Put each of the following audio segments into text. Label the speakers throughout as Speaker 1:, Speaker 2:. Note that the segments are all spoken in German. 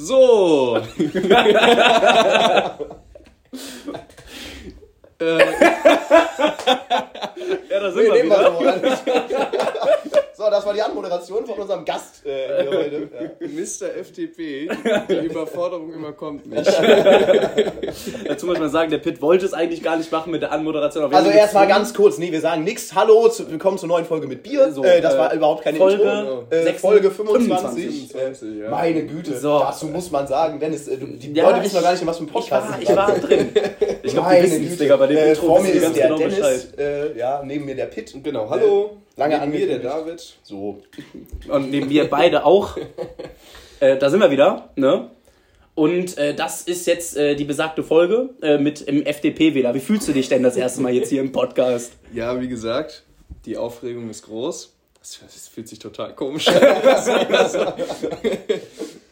Speaker 1: So. äh.
Speaker 2: ja, da sind wir wieder. So, das war die Anmoderation von unserem Gast äh, hier heute. Ja.
Speaker 1: Mr. FDP, die Überforderung überkommt mich.
Speaker 3: Dazu muss man sagen, der Pitt wollte es eigentlich gar nicht machen mit der Anmoderation.
Speaker 2: Also erstmal ganz kurz, nee, wir sagen nix. Hallo, zu, willkommen zur neuen Folge mit Bier.
Speaker 3: So,
Speaker 2: äh, das
Speaker 3: äh,
Speaker 2: war überhaupt keine
Speaker 3: Folge
Speaker 2: Intro. Äh,
Speaker 3: 26,
Speaker 2: Folge 25.
Speaker 1: 25,
Speaker 2: äh,
Speaker 1: ja.
Speaker 2: Meine Güte,
Speaker 3: So.
Speaker 2: dazu muss man sagen, Dennis, äh, die
Speaker 3: Ja,
Speaker 2: Leute wissen noch gar nicht, in was für ein
Speaker 3: Ich
Speaker 2: Podcast
Speaker 3: war,
Speaker 2: sie
Speaker 3: ich war drin. Ich glaube, die
Speaker 2: Meine
Speaker 3: wissen es,
Speaker 2: Güte.
Speaker 3: Digga, bei dem
Speaker 2: äh,
Speaker 3: Intro wissen
Speaker 2: mir
Speaker 3: die
Speaker 2: ist
Speaker 3: ganz
Speaker 2: der
Speaker 3: genau Bescheid.
Speaker 2: Dennis, äh, ja, neben mir der Pitt.
Speaker 1: Genau, hallo.
Speaker 2: Lange
Speaker 1: Neben mir der. David.
Speaker 2: So.
Speaker 3: Und nehmen wir beide auch. Äh, da sind wir wieder, ne? Und äh, das ist jetzt äh, die besagte Folge äh, mit im FDP-Wähler. Wie fühlst du dich denn das erste Mal jetzt hier im Podcast?
Speaker 1: Ja, wie gesagt, die Aufregung ist groß. Das, das fühlt sich total komisch an.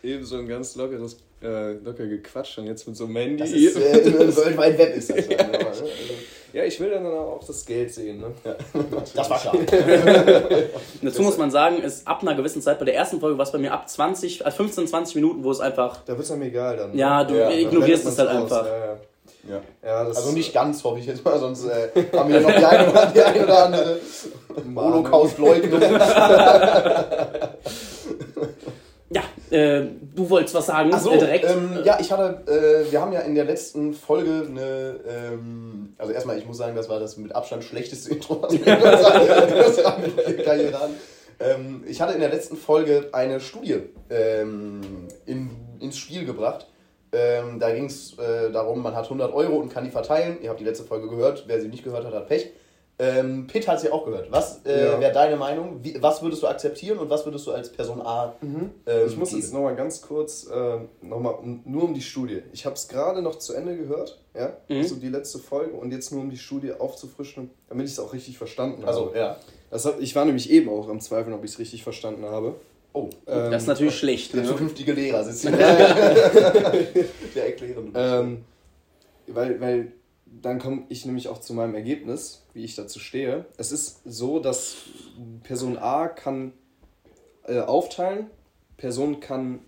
Speaker 1: Eben so ein ganz lockeres, äh, locker gequatscht und jetzt mit so einem Handy.
Speaker 2: Das ist, äh, im, im World Wide Web ist das. Ne? also,
Speaker 1: ja, ich will dann auch das Geld sehen. Ne?
Speaker 2: das war klar.
Speaker 3: Dazu muss man sagen, ist ab einer gewissen Zeit, bei der ersten Folge war es bei mir ab 20, also 15, 20 Minuten, wo es einfach,
Speaker 1: Da wird es einem egal dann. ne?
Speaker 3: ja, du
Speaker 2: Ja,
Speaker 3: ignorierst es halt einfach.
Speaker 1: Ja, ja.
Speaker 2: Ja.
Speaker 1: Ja, das
Speaker 2: Also nicht ganz, hoffe ich jetzt mal, sonst äh, haben wir noch die eine, oder- die eine oder andere Holocaust-Leugnung.
Speaker 3: Äh, du wolltest was sagen,
Speaker 2: Achso,
Speaker 3: äh, direkt.
Speaker 2: ähm, ja, ich hatte, äh, wir haben ja in der letzten Folge eine, ähm, also erstmal, ich muss sagen, das war das mit Abstand schlechteste Intro, was wir der Karriere an. Ähm, ich hatte in der letzten Folge eine Studie ähm, in, ins Spiel gebracht. Ähm, da ging es äh, darum, man hat 100 Euro und kann die verteilen. Ihr habt die letzte Folge gehört. Wer sie nicht gehört hat, hat Pech. Ähm, Pitt hat sie auch gehört. Was äh,
Speaker 1: Ja.
Speaker 2: wäre deine Meinung? Wie, was würdest du akzeptieren und was würdest du als Person A ähm,
Speaker 1: Ich muss
Speaker 2: geben?
Speaker 1: jetzt nochmal ganz kurz, äh, noch mal, um, nur um die Studie. Ich habe es gerade noch zu Ende gehört, ja,
Speaker 3: Mhm.
Speaker 1: so die letzte Folge und jetzt nur um die Studie aufzufrischen, damit ich es auch richtig verstanden habe.
Speaker 2: Also, ja.
Speaker 1: Das hab, ich war nämlich eben auch am Zweifeln, ob ich es richtig verstanden habe.
Speaker 2: Oh,
Speaker 1: Ähm,
Speaker 3: das ist natürlich schlecht.
Speaker 2: der
Speaker 3: Ne?
Speaker 2: zukünftige Lehrer sitzt hier. der erklärende.
Speaker 1: Ähm, weil, weil dann komme ich nämlich auch zu meinem Ergebnis, wie ich dazu stehe. Es ist so, dass Person A kann äh, aufteilen, Person, kann,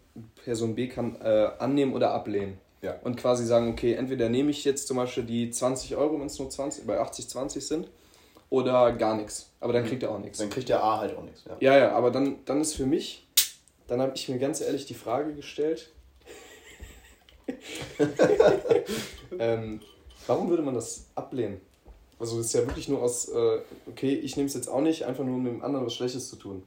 Speaker 1: Person B kann äh, annehmen oder ablehnen.
Speaker 2: Ja.
Speaker 1: Und quasi sagen, okay, entweder nehme ich jetzt zum Beispiel die 20 Euro, wenn es nur 20, bei 80, 20 sind, oder gar nichts. Aber dann kriegt er auch nichts.
Speaker 2: Dann kriegt der A halt auch nichts. Ja.
Speaker 1: Ja, ja, aber dann, dann ist für mich, dann habe ich mir ganz ehrlich die Frage gestellt, ähm, warum würde man das ablehnen? Also das ist ja wirklich nur aus, äh, okay, ich nehme es jetzt auch nicht, einfach nur um dem anderen was Schlechtes zu tun.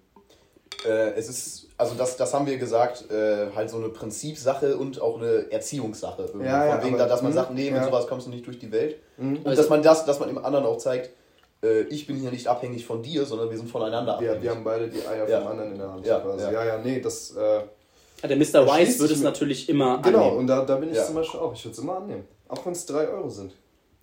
Speaker 2: Äh, es ist, also das, das haben wir gesagt, äh, halt so eine Prinzipsache und auch eine Erziehungssache. irgendwie.
Speaker 1: Ja, ja,
Speaker 2: Von wegen,
Speaker 1: aber-
Speaker 2: da, dass man
Speaker 1: mhm,
Speaker 2: sagt, nee, mit
Speaker 1: ja.
Speaker 2: sowas kommst du nicht durch die Welt. Und
Speaker 3: Also-
Speaker 2: dass man das, dass man dem anderen auch zeigt, äh, ich bin hier nicht abhängig von dir, sondern wir sind voneinander abhängig.
Speaker 1: wir haben beide die Eier
Speaker 2: Ja.
Speaker 1: vom anderen in der Hand.
Speaker 2: Ja,
Speaker 1: quasi.
Speaker 2: ja.
Speaker 1: ja, ja, nee, das, äh,
Speaker 3: Der Mr. Wise würde es natürlich immer
Speaker 1: genau,
Speaker 3: annehmen.
Speaker 1: und da, da bin ich
Speaker 2: Ja.
Speaker 1: zum Beispiel auch, ich würde es immer annehmen. Auch wenn es 3 Euro sind.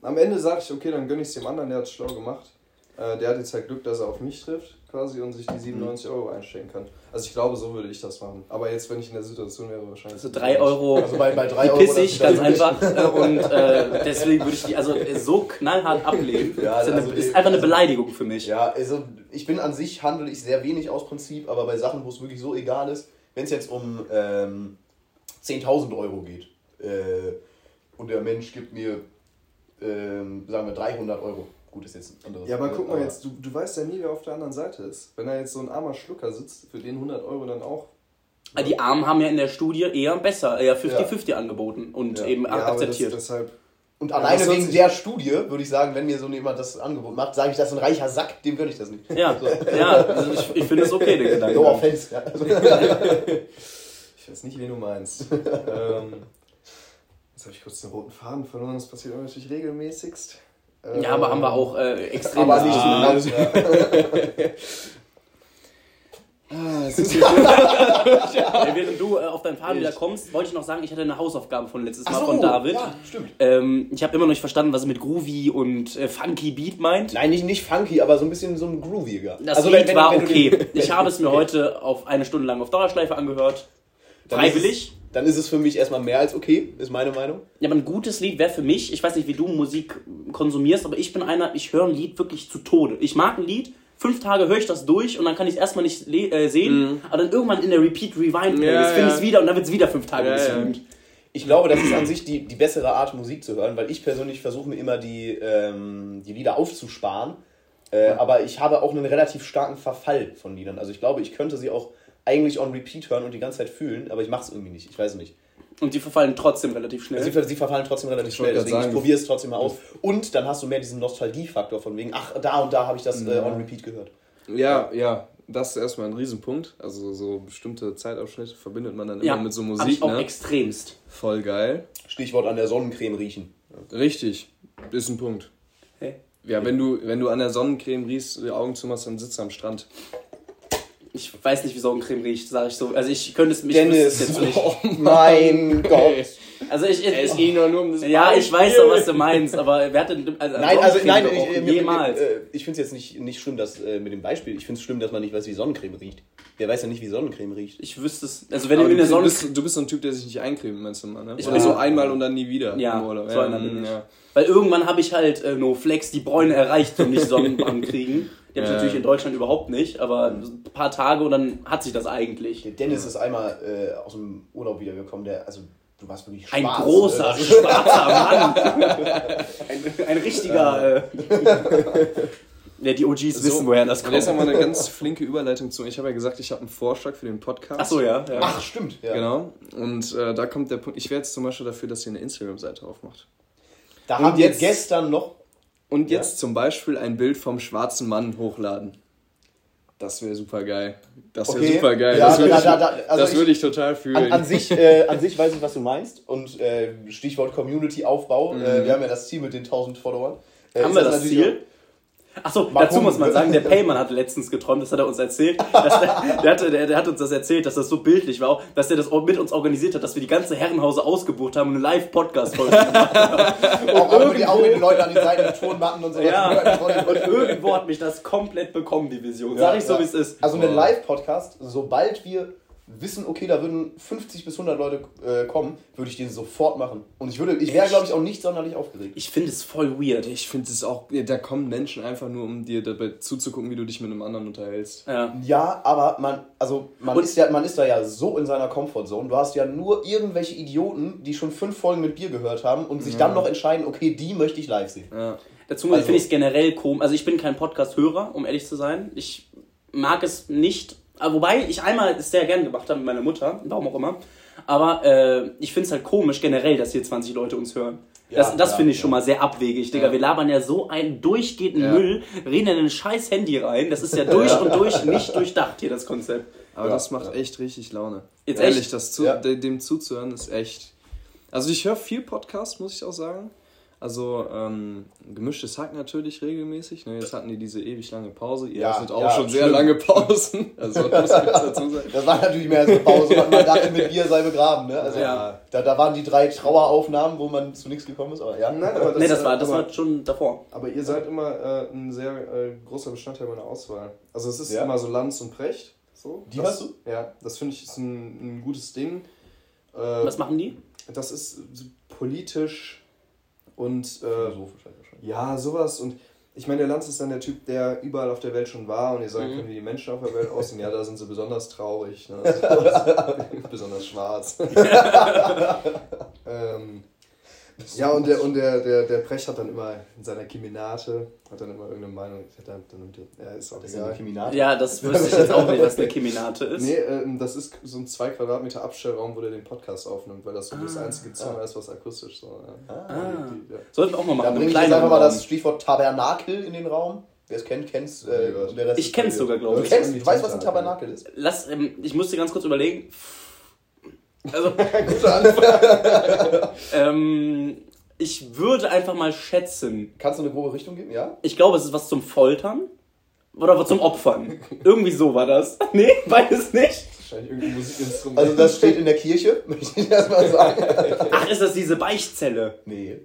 Speaker 1: Am Ende sage ich, okay, dann gönne ich es dem anderen, der hat es schlau gemacht. Äh, der hat jetzt halt Glück, dass er auf mich trifft, quasi, und sich die 97 Euro einstellen kann. Also ich glaube, so würde ich das machen. Aber jetzt, wenn ich in der Situation wäre, wahrscheinlich.
Speaker 3: Also 3 Euro.
Speaker 2: Also bei, bei drei
Speaker 3: die
Speaker 2: Euro.
Speaker 3: pissig, ganz einfach. Äh, Und äh, deswegen würde ich die also so knallhart ablehnen.
Speaker 2: Ja,
Speaker 3: das ist, eine,
Speaker 2: also
Speaker 3: ist einfach eine Beleidigung für mich.
Speaker 2: Ja, also ich bin an sich handle ich sehr wenig aus Prinzip, aber bei Sachen, wo es wirklich so egal ist, wenn es jetzt um ähm, 10.000 Euro geht äh, und der Mensch gibt mir, ähm, sagen wir, 300 Euro. Gut, ist jetzt ein anderes.
Speaker 1: Ja, aber guck mal
Speaker 2: aber-
Speaker 1: jetzt, du, du weißt ja nie, wer auf der anderen Seite ist. Wenn da jetzt so ein armer Schlucker sitzt, für den 100 Euro dann auch.
Speaker 3: Ah, Die Armen haben ja in der Studie eher besser, eher 50-50 angeboten und
Speaker 2: Ja.
Speaker 3: eben
Speaker 1: Ja, aber
Speaker 3: akzeptiert.
Speaker 1: Das, deshalb,
Speaker 2: Und
Speaker 1: Ja,
Speaker 2: alleine
Speaker 1: hört
Speaker 2: wegen der Studie würde ich sagen, wenn mir so jemand das Angebot macht, sage ich, das ist ein reicher Sack, dem gönne ich das nicht.
Speaker 3: ja, ja also ich, ich finde es okay, der Gedanke.
Speaker 2: No offense. Ja. Also,
Speaker 1: ich weiß nicht, wen du meinst. ähm, jetzt habe ich kurz den roten Faden verloren, das passiert natürlich regelmäßigst. Ähm,
Speaker 3: Ja, aber haben wir auch äh, extrem.
Speaker 2: aber nicht
Speaker 3: Ah,
Speaker 2: also,
Speaker 1: Ah, ist
Speaker 3: Ey, während du äh, auf deinen Faden wieder kommst, wollte ich noch sagen, ich hatte eine Hausaufgabe von letztes Mal
Speaker 2: so,
Speaker 3: von David.
Speaker 2: Ja, stimmt.
Speaker 3: Ähm, ich habe immer noch nicht verstanden, was er mit Groovy und äh, Funky Beat meint.
Speaker 2: Nein, nicht, nicht funky, aber so ein bisschen so ein grooviger.
Speaker 3: Das
Speaker 2: also,
Speaker 3: Lied war
Speaker 2: wenn
Speaker 3: okay.
Speaker 2: den-
Speaker 3: Ich habe es mir heute auf eine Stunde lang auf Dauerschleife angehört.
Speaker 2: Dann ist
Speaker 3: Freiwillig.
Speaker 2: es- Dann ist es für mich erstmal mehr als okay, ist meine Meinung.
Speaker 3: Ja, aber ein gutes Lied wäre für mich, ich weiß nicht, wie du Musik konsumierst, aber ich bin einer, ich höre ein Lied wirklich zu Tode. Ich mag ein Lied, fünf Tage höre ich das durch und dann kann ich es erstmal nicht äh, sehen, aber dann irgendwann in der Repeat Rewind Playlist
Speaker 1: Ja,
Speaker 3: finde ich
Speaker 1: ja.
Speaker 3: es wieder und dann wird es wieder fünf Tage
Speaker 1: Ja, ja.
Speaker 3: gestreamt.
Speaker 2: Ich glaube, das ist an sich die, die bessere Art, Musik zu hören, weil ich persönlich versuche mir immer die, ähm, die Lieder aufzusparen. Äh, aber ich habe auch einen relativ starken Verfall von Liedern. Also ich glaube, ich könnte sie auch eigentlich on repeat hören und die ganze Zeit fühlen, aber ich mache es irgendwie nicht. Ich weiß es nicht.
Speaker 3: Und die verfallen trotzdem relativ schnell.
Speaker 2: Sie, ver- sie verfallen trotzdem relativ schnell,
Speaker 1: wollte
Speaker 2: deswegen
Speaker 1: grad
Speaker 2: ich
Speaker 1: sagen,
Speaker 2: probiere es trotzdem mal aus. Und dann hast du mehr diesen Nostalgiefaktor von wegen, ach, da und da habe ich das äh, on repeat gehört.
Speaker 1: Ja, ja, das ist erstmal ein Riesenpunkt. Also so bestimmte Zeitabschnitte verbindet man dann
Speaker 3: ja,
Speaker 1: immer mit so Musik,
Speaker 3: ich auch
Speaker 1: ne?
Speaker 3: extremst.
Speaker 1: Voll geil.
Speaker 2: Stichwort an der Sonnencreme riechen.
Speaker 1: Richtig, ist ein Punkt.
Speaker 3: Hey.
Speaker 1: Ja, wenn du, wenn du an der Sonnencreme riechst, die Augen zumachst, dann sitzt du am Strand.
Speaker 3: Ich weiß nicht, wie Sonnencreme riecht, sage ich so. Also ich könnte es mich es jetzt nicht.
Speaker 2: oh mein Gott.
Speaker 3: Also ich, ich,
Speaker 1: Es ging doch nur um das
Speaker 3: ja, ich weiß doch, was du meinst, aber wer hat denn also
Speaker 2: Nein, also nein, ich,
Speaker 3: gerochen?
Speaker 2: mir-
Speaker 3: jemals.
Speaker 2: Mir, äh, ich finde es jetzt nicht, nicht schlimm, dass äh, mit dem Beispiel. Ich finde es schlimm, dass man nicht weiß, wie Sonnencreme riecht. Wer weiß ja nicht, wie Sonnencreme riecht.
Speaker 3: Ich wüsste es. Also wenn
Speaker 1: Aber
Speaker 3: du in der Sonne
Speaker 1: bist, du bist so ein Typ, der sich nicht eincremt, meinst du mal, ne?
Speaker 3: Ich
Speaker 1: Oder
Speaker 3: weiß.
Speaker 1: so einmal und dann nie wieder
Speaker 3: Ja, so einer bin ich.
Speaker 1: ja.
Speaker 3: Weil irgendwann habe ich halt äh, No Flex die Bräune erreicht und nicht Sonnenbrand kriegen. Die habe ich natürlich in Deutschland überhaupt nicht, aber ein paar Tage und dann hat sich das eigentlich.
Speaker 2: Der Dennis ist einmal äh, aus dem Urlaub wiedergekommen, der, also du warst wirklich schwarz.
Speaker 3: Ein
Speaker 2: äh,
Speaker 3: großer,
Speaker 2: das-
Speaker 3: schwarzer Mann. ein, ein richtiger. Äh, ja, die OGs wissen, woher das
Speaker 1: Und jetzt
Speaker 3: kommt.
Speaker 1: haben wir eine ganz flinke Überleitung zu. Ich habe ja gesagt, ich habe einen Vorschlag für den Podcast.
Speaker 3: Achso, ja. ja.
Speaker 2: Ach, stimmt. Ja.
Speaker 1: Genau. Und äh, da kommt der Punkt. Ich wäre jetzt zum Beispiel dafür, dass ihr eine Instagram-Seite aufmacht.
Speaker 2: Da
Speaker 1: Und
Speaker 2: haben wir
Speaker 1: jetzt-
Speaker 2: gestern noch.
Speaker 1: Und
Speaker 2: Ja.
Speaker 1: jetzt zum Beispiel ein Bild vom schwarzen Mann hochladen. Das wäre super geil. Das wäre
Speaker 2: Okay.
Speaker 1: super geil.
Speaker 2: Ja,
Speaker 1: das würde
Speaker 2: da-
Speaker 1: ich,
Speaker 2: da- da- also ich-
Speaker 1: würde ich total fühlen.
Speaker 2: An, an, sich, äh, an sich weiß ich, was du meinst. Und äh, Stichwort Community-Aufbau. Äh, wir haben ja das Ziel mit den 1000 Followern. Äh,
Speaker 3: Haben wir das Ziel? Achso, dazu muss man sagen, der Payman hatte letztens geträumt, das hat er uns erzählt. Der, der, hatte, der, der hat uns das erzählt, dass das so bildlich war, dass er das mit uns organisiert hat, dass wir die ganze Herrenhause ausgebucht haben und eine Live-Podcast-Folge gemacht haben.
Speaker 2: Auch, auch, mit, auch mit den Leuten an die Seite mit Tonmatten und so.
Speaker 3: Ja, und irgendwo hat mich das komplett bekommen, die Vision. Sag ich so, wie es ist.
Speaker 2: Also einen Live-Podcast, sobald wir wissen, okay, da würden 50 bis 100 Leute äh, kommen, würde ich den sofort machen. Und ich würde, ich wäre, glaube ich, auch nicht sonderlich aufgeregt.
Speaker 3: Ich finde es voll weird.
Speaker 1: ich finde es auch, ja, da kommen Menschen einfach nur, um dir dabei zuzugucken, wie du dich mit einem anderen unterhältst.
Speaker 3: Ja.
Speaker 2: Ja, aber man, also man
Speaker 3: Und-
Speaker 2: ist ja, man ist da ja so in seiner Comfortzone. Du hast ja nur irgendwelche Idioten, die schon fünf Folgen mit Bier gehört haben und sich dann noch entscheiden, okay, die möchte ich live sehen.
Speaker 1: Ja.
Speaker 3: Dazu
Speaker 2: Also-
Speaker 3: finde ich es generell komisch. Also ich bin kein Podcast-Hörer, um ehrlich zu sein. Ich mag es nicht. Aber wobei ich einmal es sehr gern gemacht habe mit meiner Mutter, warum auch immer. Aber äh, ich finde es halt komisch generell, dass hier 20 Leute uns hören. das
Speaker 2: Ja,
Speaker 3: das
Speaker 2: ja,
Speaker 3: finde ich
Speaker 2: ja.
Speaker 3: schon mal sehr abwegig, Digga.
Speaker 1: Ja.
Speaker 3: Wir labern ja so einen durchgehenden
Speaker 1: Ja.
Speaker 3: Müll, reden in ein scheiß Handy rein. Das ist ja durch und durch nicht durchdacht hier, das Konzept.
Speaker 1: Aber
Speaker 2: Ja,
Speaker 1: das macht
Speaker 2: ja.
Speaker 1: echt richtig Laune.
Speaker 3: Jetzt
Speaker 1: Ehrlich,
Speaker 3: echt?
Speaker 1: das zu, dem zuzuhören ist echt. Also ich höre viel Podcast, muss ich auch sagen. Also ähm, gemischtes Hack natürlich regelmäßig. Ne? Jetzt hatten die diese ewig lange Pause. Ihr
Speaker 2: Ja,
Speaker 1: hattet auch
Speaker 2: ja,
Speaker 1: schon sehr
Speaker 2: schlimm.
Speaker 1: lange Pausen. Also muss ich jetzt dazu sagen.
Speaker 2: Das war natürlich mehr als eine Pause, man man dachte, mit Bier sei begraben. Ne? Also,
Speaker 3: Ja.
Speaker 2: da, da waren die drei Traueraufnahmen, wo man zu nichts gekommen ist. Aber ja.
Speaker 1: Nein, aber
Speaker 3: Nee, das war, das
Speaker 1: aber,
Speaker 3: war schon davor.
Speaker 1: aber ihr seid immer äh, ein sehr äh, großer Bestandteil meiner Auswahl. Also es ist
Speaker 2: Ja.
Speaker 1: immer so Lanz und Precht. So.
Speaker 2: Die
Speaker 1: das,
Speaker 2: hast du?
Speaker 1: Ja, das finde ich ist ein, ein gutes Ding. Äh,
Speaker 3: Was machen die?
Speaker 1: das ist politisch und äh,
Speaker 2: halt wahrscheinlich.
Speaker 1: Ja, sowas. Und ich meine, der Lanz ist dann der Typ, der überall auf der Welt schon war und ihr sagen
Speaker 3: Mhm.
Speaker 1: können, wie die Menschen auf der Welt aussehen. Ja, da sind sie besonders traurig. Ne? besonders schwarz. ähm, ja, und der, und der, der, der Precht hat dann immer in seiner Keminate, hat dann immer irgendeine Meinung. Hat dann, dann, ja, ist auch
Speaker 2: Das
Speaker 1: egal.
Speaker 2: eine Keminate.
Speaker 3: Ja, das wüsste ich jetzt auch nicht, was eine Keminate ist.
Speaker 1: Nee, ähm, das ist so ein 2 Quadratmeter Abstellraum, wo der den Podcast aufnimmt, weil das so das
Speaker 3: Ah.
Speaker 1: einzige Zimmer ist, was akustisch so. Ja.
Speaker 2: Ah.
Speaker 1: Die- die- ja.
Speaker 3: Sollten wir auch mal
Speaker 2: Da
Speaker 3: machen.
Speaker 2: bringe
Speaker 3: einen
Speaker 2: ich jetzt einfach mal das Stichwort Tabernakel in den Raum. Wer es kennt, kennt es. Äh,
Speaker 3: Ich kenn's sogar, glaub
Speaker 2: Du
Speaker 3: ich.
Speaker 2: kennst, du weißt, was ein Tabernakel ist?
Speaker 3: Lass, ähm, ich musste ganz kurz überlegen. Also,
Speaker 2: Guter Anfang.
Speaker 3: ähm, ich würde einfach mal schätzen.
Speaker 2: Kannst du eine grobe Richtung geben? Ja?
Speaker 3: Ich glaube, es ist was zum Foltern. Oder was zum Opfern. Irgendwie so war das. Nee, beides nicht.
Speaker 1: Wahrscheinlich irgendein Musikinstrument.
Speaker 2: Also das steht in der Kirche, möchte ich erstmal sagen.
Speaker 3: Ach, ist das diese Beichtzelle?
Speaker 2: Nee.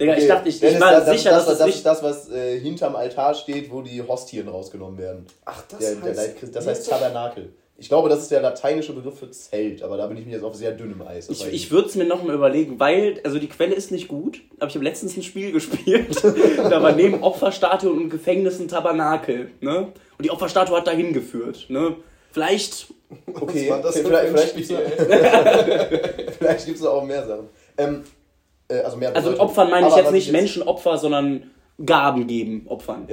Speaker 3: Digga, ich
Speaker 2: Okay,
Speaker 3: dachte, ich, ich war
Speaker 2: das,
Speaker 3: sicher,
Speaker 2: das,
Speaker 3: dass
Speaker 2: das, das,
Speaker 3: nicht.
Speaker 2: ist das, was äh, hinterm Altar steht, wo die Hostien rausgenommen werden.
Speaker 1: Ach, das
Speaker 2: Der, der
Speaker 1: heißt.
Speaker 2: Leitchrist- das heißt Tabernakel. Ich glaube, das ist der lateinische Begriff für Zelt, aber da bin ich mir jetzt auf sehr dünnem Eis.
Speaker 3: Ich, ich würde es mir nochmal überlegen, weil, also die Quelle ist nicht gut, aber ich habe letztens ein Spiel gespielt. da war neben Opferstatue und Gefängnis ein Tabernakel. Ne? Und die Opferstatue hat dahin geführt. Ne? Vielleicht.
Speaker 2: Okay,
Speaker 1: Was war das
Speaker 2: okay, vielleicht, vielleicht gibt es vielleicht gibt's auch mehr Sachen. Ähm, äh, also mehr
Speaker 3: Also mit. Opfern meine ich jetzt nicht Menschenopfer, sondern Gaben geben, Opfern.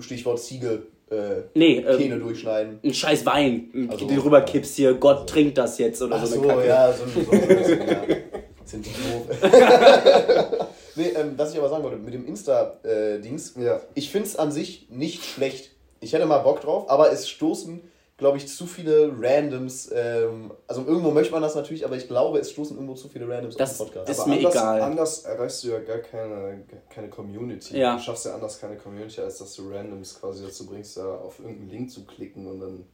Speaker 2: Stichwort Ziege, äh,
Speaker 3: Nee, ähm,
Speaker 2: Kähne durchschneiden.
Speaker 3: ein scheiß Wein,
Speaker 2: Also-
Speaker 3: den du rüberkippst hier, Gott trinkt das jetzt oder
Speaker 2: Ach
Speaker 3: so
Speaker 2: so,
Speaker 3: eine Kacke.
Speaker 2: ja, so, so, so ein bisschen, ja. Sind die doof. nee, ähm, was ich aber sagen wollte, mit dem Insta-Dings,
Speaker 1: Ja.
Speaker 2: ich finde es an sich nicht schlecht. Ich hätte mal Bock drauf, aber es stoßen, glaube ich, zu viele Randoms. Ähm, also irgendwo möchte man das natürlich, aber ich glaube, es stoßen irgendwo zu viele Randoms
Speaker 3: Das
Speaker 2: auf den Podcast.
Speaker 3: ist
Speaker 1: Aber
Speaker 3: mir
Speaker 1: anders,
Speaker 3: egal.
Speaker 1: Anders erreichst du ja gar keine, keine Community.
Speaker 3: Ja.
Speaker 1: Du schaffst ja anders keine Community, als dass du Randoms quasi dazu bringst, da auf irgendeinen Link zu klicken und dann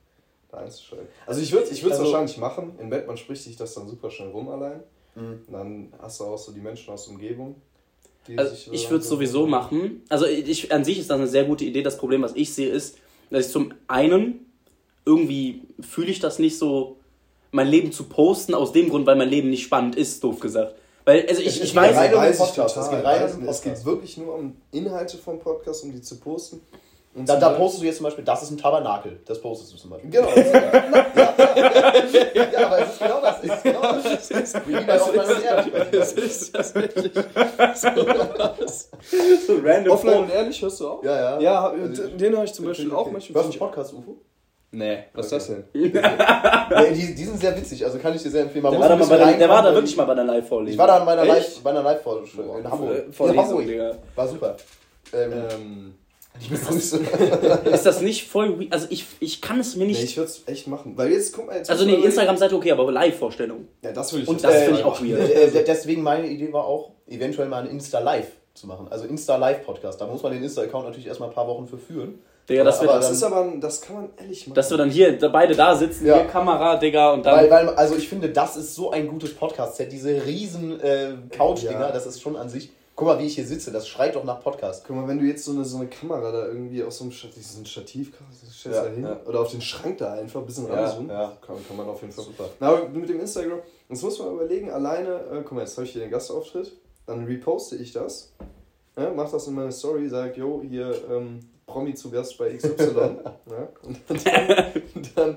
Speaker 1: da einzuschalten. Also ich würde es ich würd's
Speaker 2: Also-
Speaker 1: wahrscheinlich machen. In Bett, man spricht sich das dann super schnell rum allein.
Speaker 2: Mhm.
Speaker 1: Und dann hast du auch so die Menschen aus der Umgebung. die
Speaker 3: Also
Speaker 1: sich
Speaker 3: ich
Speaker 1: so
Speaker 3: würde es sowieso machen. Also ich, an sich ist das eine sehr gute Idee. Das Problem, was ich sehe, ist, dass ich zum einen irgendwie fühle ich das nicht so, mein Leben zu posten, aus dem Grund, weil mein Leben nicht spannend ist, doof gesagt. Weil, also ich,
Speaker 2: Es
Speaker 3: ich
Speaker 2: geht
Speaker 3: weiß,
Speaker 2: rein um
Speaker 1: weiß ich
Speaker 2: Podcast,
Speaker 1: total.
Speaker 2: es geht rein um
Speaker 1: es geht wirklich nur um Inhalte vom Podcast, um die zu posten. Und
Speaker 2: Da, da postest du jetzt zum Beispiel, das ist ein Tabernakel. Das postest du zum Beispiel.
Speaker 1: Genau.
Speaker 2: Ja, aber es ist genau das. Es ist genau das. Es ist wie bei Offline und Ehrlich.
Speaker 1: Das ist das wirklich.
Speaker 3: so random
Speaker 1: Offline und ehrlich hörst du auch?
Speaker 2: Ja, ja.
Speaker 1: Ja,
Speaker 2: Also,
Speaker 1: den höre ich zum Beispiel auch manchmal.
Speaker 2: Hörst du einen Podcast, UFO?
Speaker 1: Nee, was ist das denn?
Speaker 2: Nee, die, die sind sehr witzig, also kann ich dir sehr empfehlen. Man
Speaker 3: Der
Speaker 2: muss
Speaker 3: war, da mal bei der, der war da wirklich mal bei der Live-Vorlesung.
Speaker 2: Ich war da bei einer
Speaker 1: Echt?
Speaker 2: Live, bei einer Live-Vorlesung in Hamburg. In
Speaker 3: Vorlesung,
Speaker 2: Hamburg.
Speaker 3: Digga.
Speaker 2: War super. Ähm,
Speaker 1: Ähm.
Speaker 3: Ist das nicht voll, we- also ich, ich kann es mir
Speaker 1: nee,
Speaker 3: nicht,
Speaker 1: ich würde es echt machen. Weil jetzt, guck mal, jetzt
Speaker 3: also nee, Instagram-Seite okay, aber Live-Vorstellung.
Speaker 1: Ja, das würde ich
Speaker 2: Und
Speaker 3: das
Speaker 2: äh,
Speaker 3: finde ich auch weird.
Speaker 2: äh, Deswegen meine Idee war auch, eventuell mal ein Insta-Live zu machen. Also Insta-Live-Podcast. Da muss man den Insta-Account natürlich erstmal ein paar Wochen für führen.
Speaker 3: Digga, das
Speaker 2: Aber
Speaker 3: wird,
Speaker 1: Das
Speaker 2: dann-
Speaker 1: ist aber, das kann man ehrlich machen.
Speaker 3: dass wir dann hier da- beide da sitzen,
Speaker 2: Ja.
Speaker 3: hier Kamera, Digga, und dann...
Speaker 2: Weil, weil, also ich finde, das ist so ein gutes Podcast-Set. Diese riesen äh, Couch-Dinger,
Speaker 1: Ja.
Speaker 2: das ist schon an sich. Guck mal, wie ich hier sitze, das schreit doch nach Podcast.
Speaker 1: Guck mal, wenn du jetzt so eine, so eine Kamera da irgendwie aus so einem Stativ, so ein Stativ stellst
Speaker 2: Ja,
Speaker 1: da hin
Speaker 2: ja.
Speaker 1: oder auf den Schrank da einfach ein bisschen
Speaker 2: Ja,
Speaker 1: ranzoomen,
Speaker 2: ja.
Speaker 1: Kann, kann man auf jeden Fall.
Speaker 2: Super.
Speaker 1: Na, aber mit dem Instagram, das muss man überlegen, alleine, äh, guck mal, jetzt habe ich hier den Gastauftritt, dann reposte ich das, ja, mach das in meine Story, sag, yo, hier ähm, Promi zu Gast bei XY. ja, und dann, dann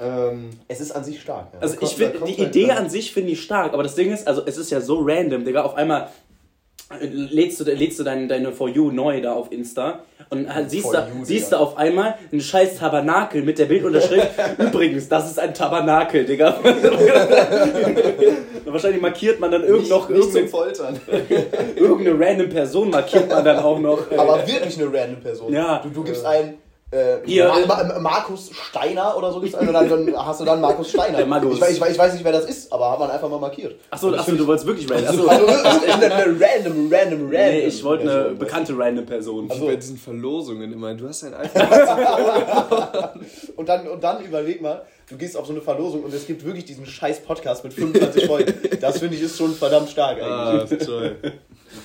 Speaker 1: ähm,
Speaker 2: Es ist an sich stark. Ja.
Speaker 3: Also
Speaker 1: kommt-
Speaker 3: ich finde, die Idee an sich finde ich stark, aber das Ding ist, also es ist ja so random, Digga, auf einmal lädst du, lädst du dein, deine For You neu da auf Insta und halt siehst, da,
Speaker 2: You,
Speaker 3: siehst du auf einmal einen scheiß Tabernakel mit der Bildunterschrift, übrigens, das ist ein Tabernakel, Digga. Wahrscheinlich markiert man dann irgend noch
Speaker 1: nicht zum
Speaker 3: irgendeine,
Speaker 1: Foltern.
Speaker 3: irgendeine random Person, markiert man dann auch noch.
Speaker 2: Aber wirklich eine random Person.
Speaker 3: Ja.
Speaker 2: Du, du gibst ein. Äh,
Speaker 3: Hier,
Speaker 2: Ma Ma Markus Steiner oder so ein und dann, dann hast du dann Markus Steiner.
Speaker 3: Der Magus.
Speaker 2: Ich, weiß- ich, ich weiß nicht, wer das ist, aber hat man einfach mal markiert.
Speaker 3: Achso, achso, du wolltest wirklich random. Achso,
Speaker 2: Also eine, random, random, random.
Speaker 3: nee, ich wollte eine
Speaker 2: Person.
Speaker 3: bekannte random Person.
Speaker 1: Wie bei diesen Verlosungen immer. Du hast ein iPhone.
Speaker 2: Und dann, und dann überleg mal, du gehst auf so eine Verlosung und es gibt wirklich diesen scheiß Podcast mit 25 Folgen. Das finde ich ist schon verdammt stark eigentlich.
Speaker 1: ah, toll.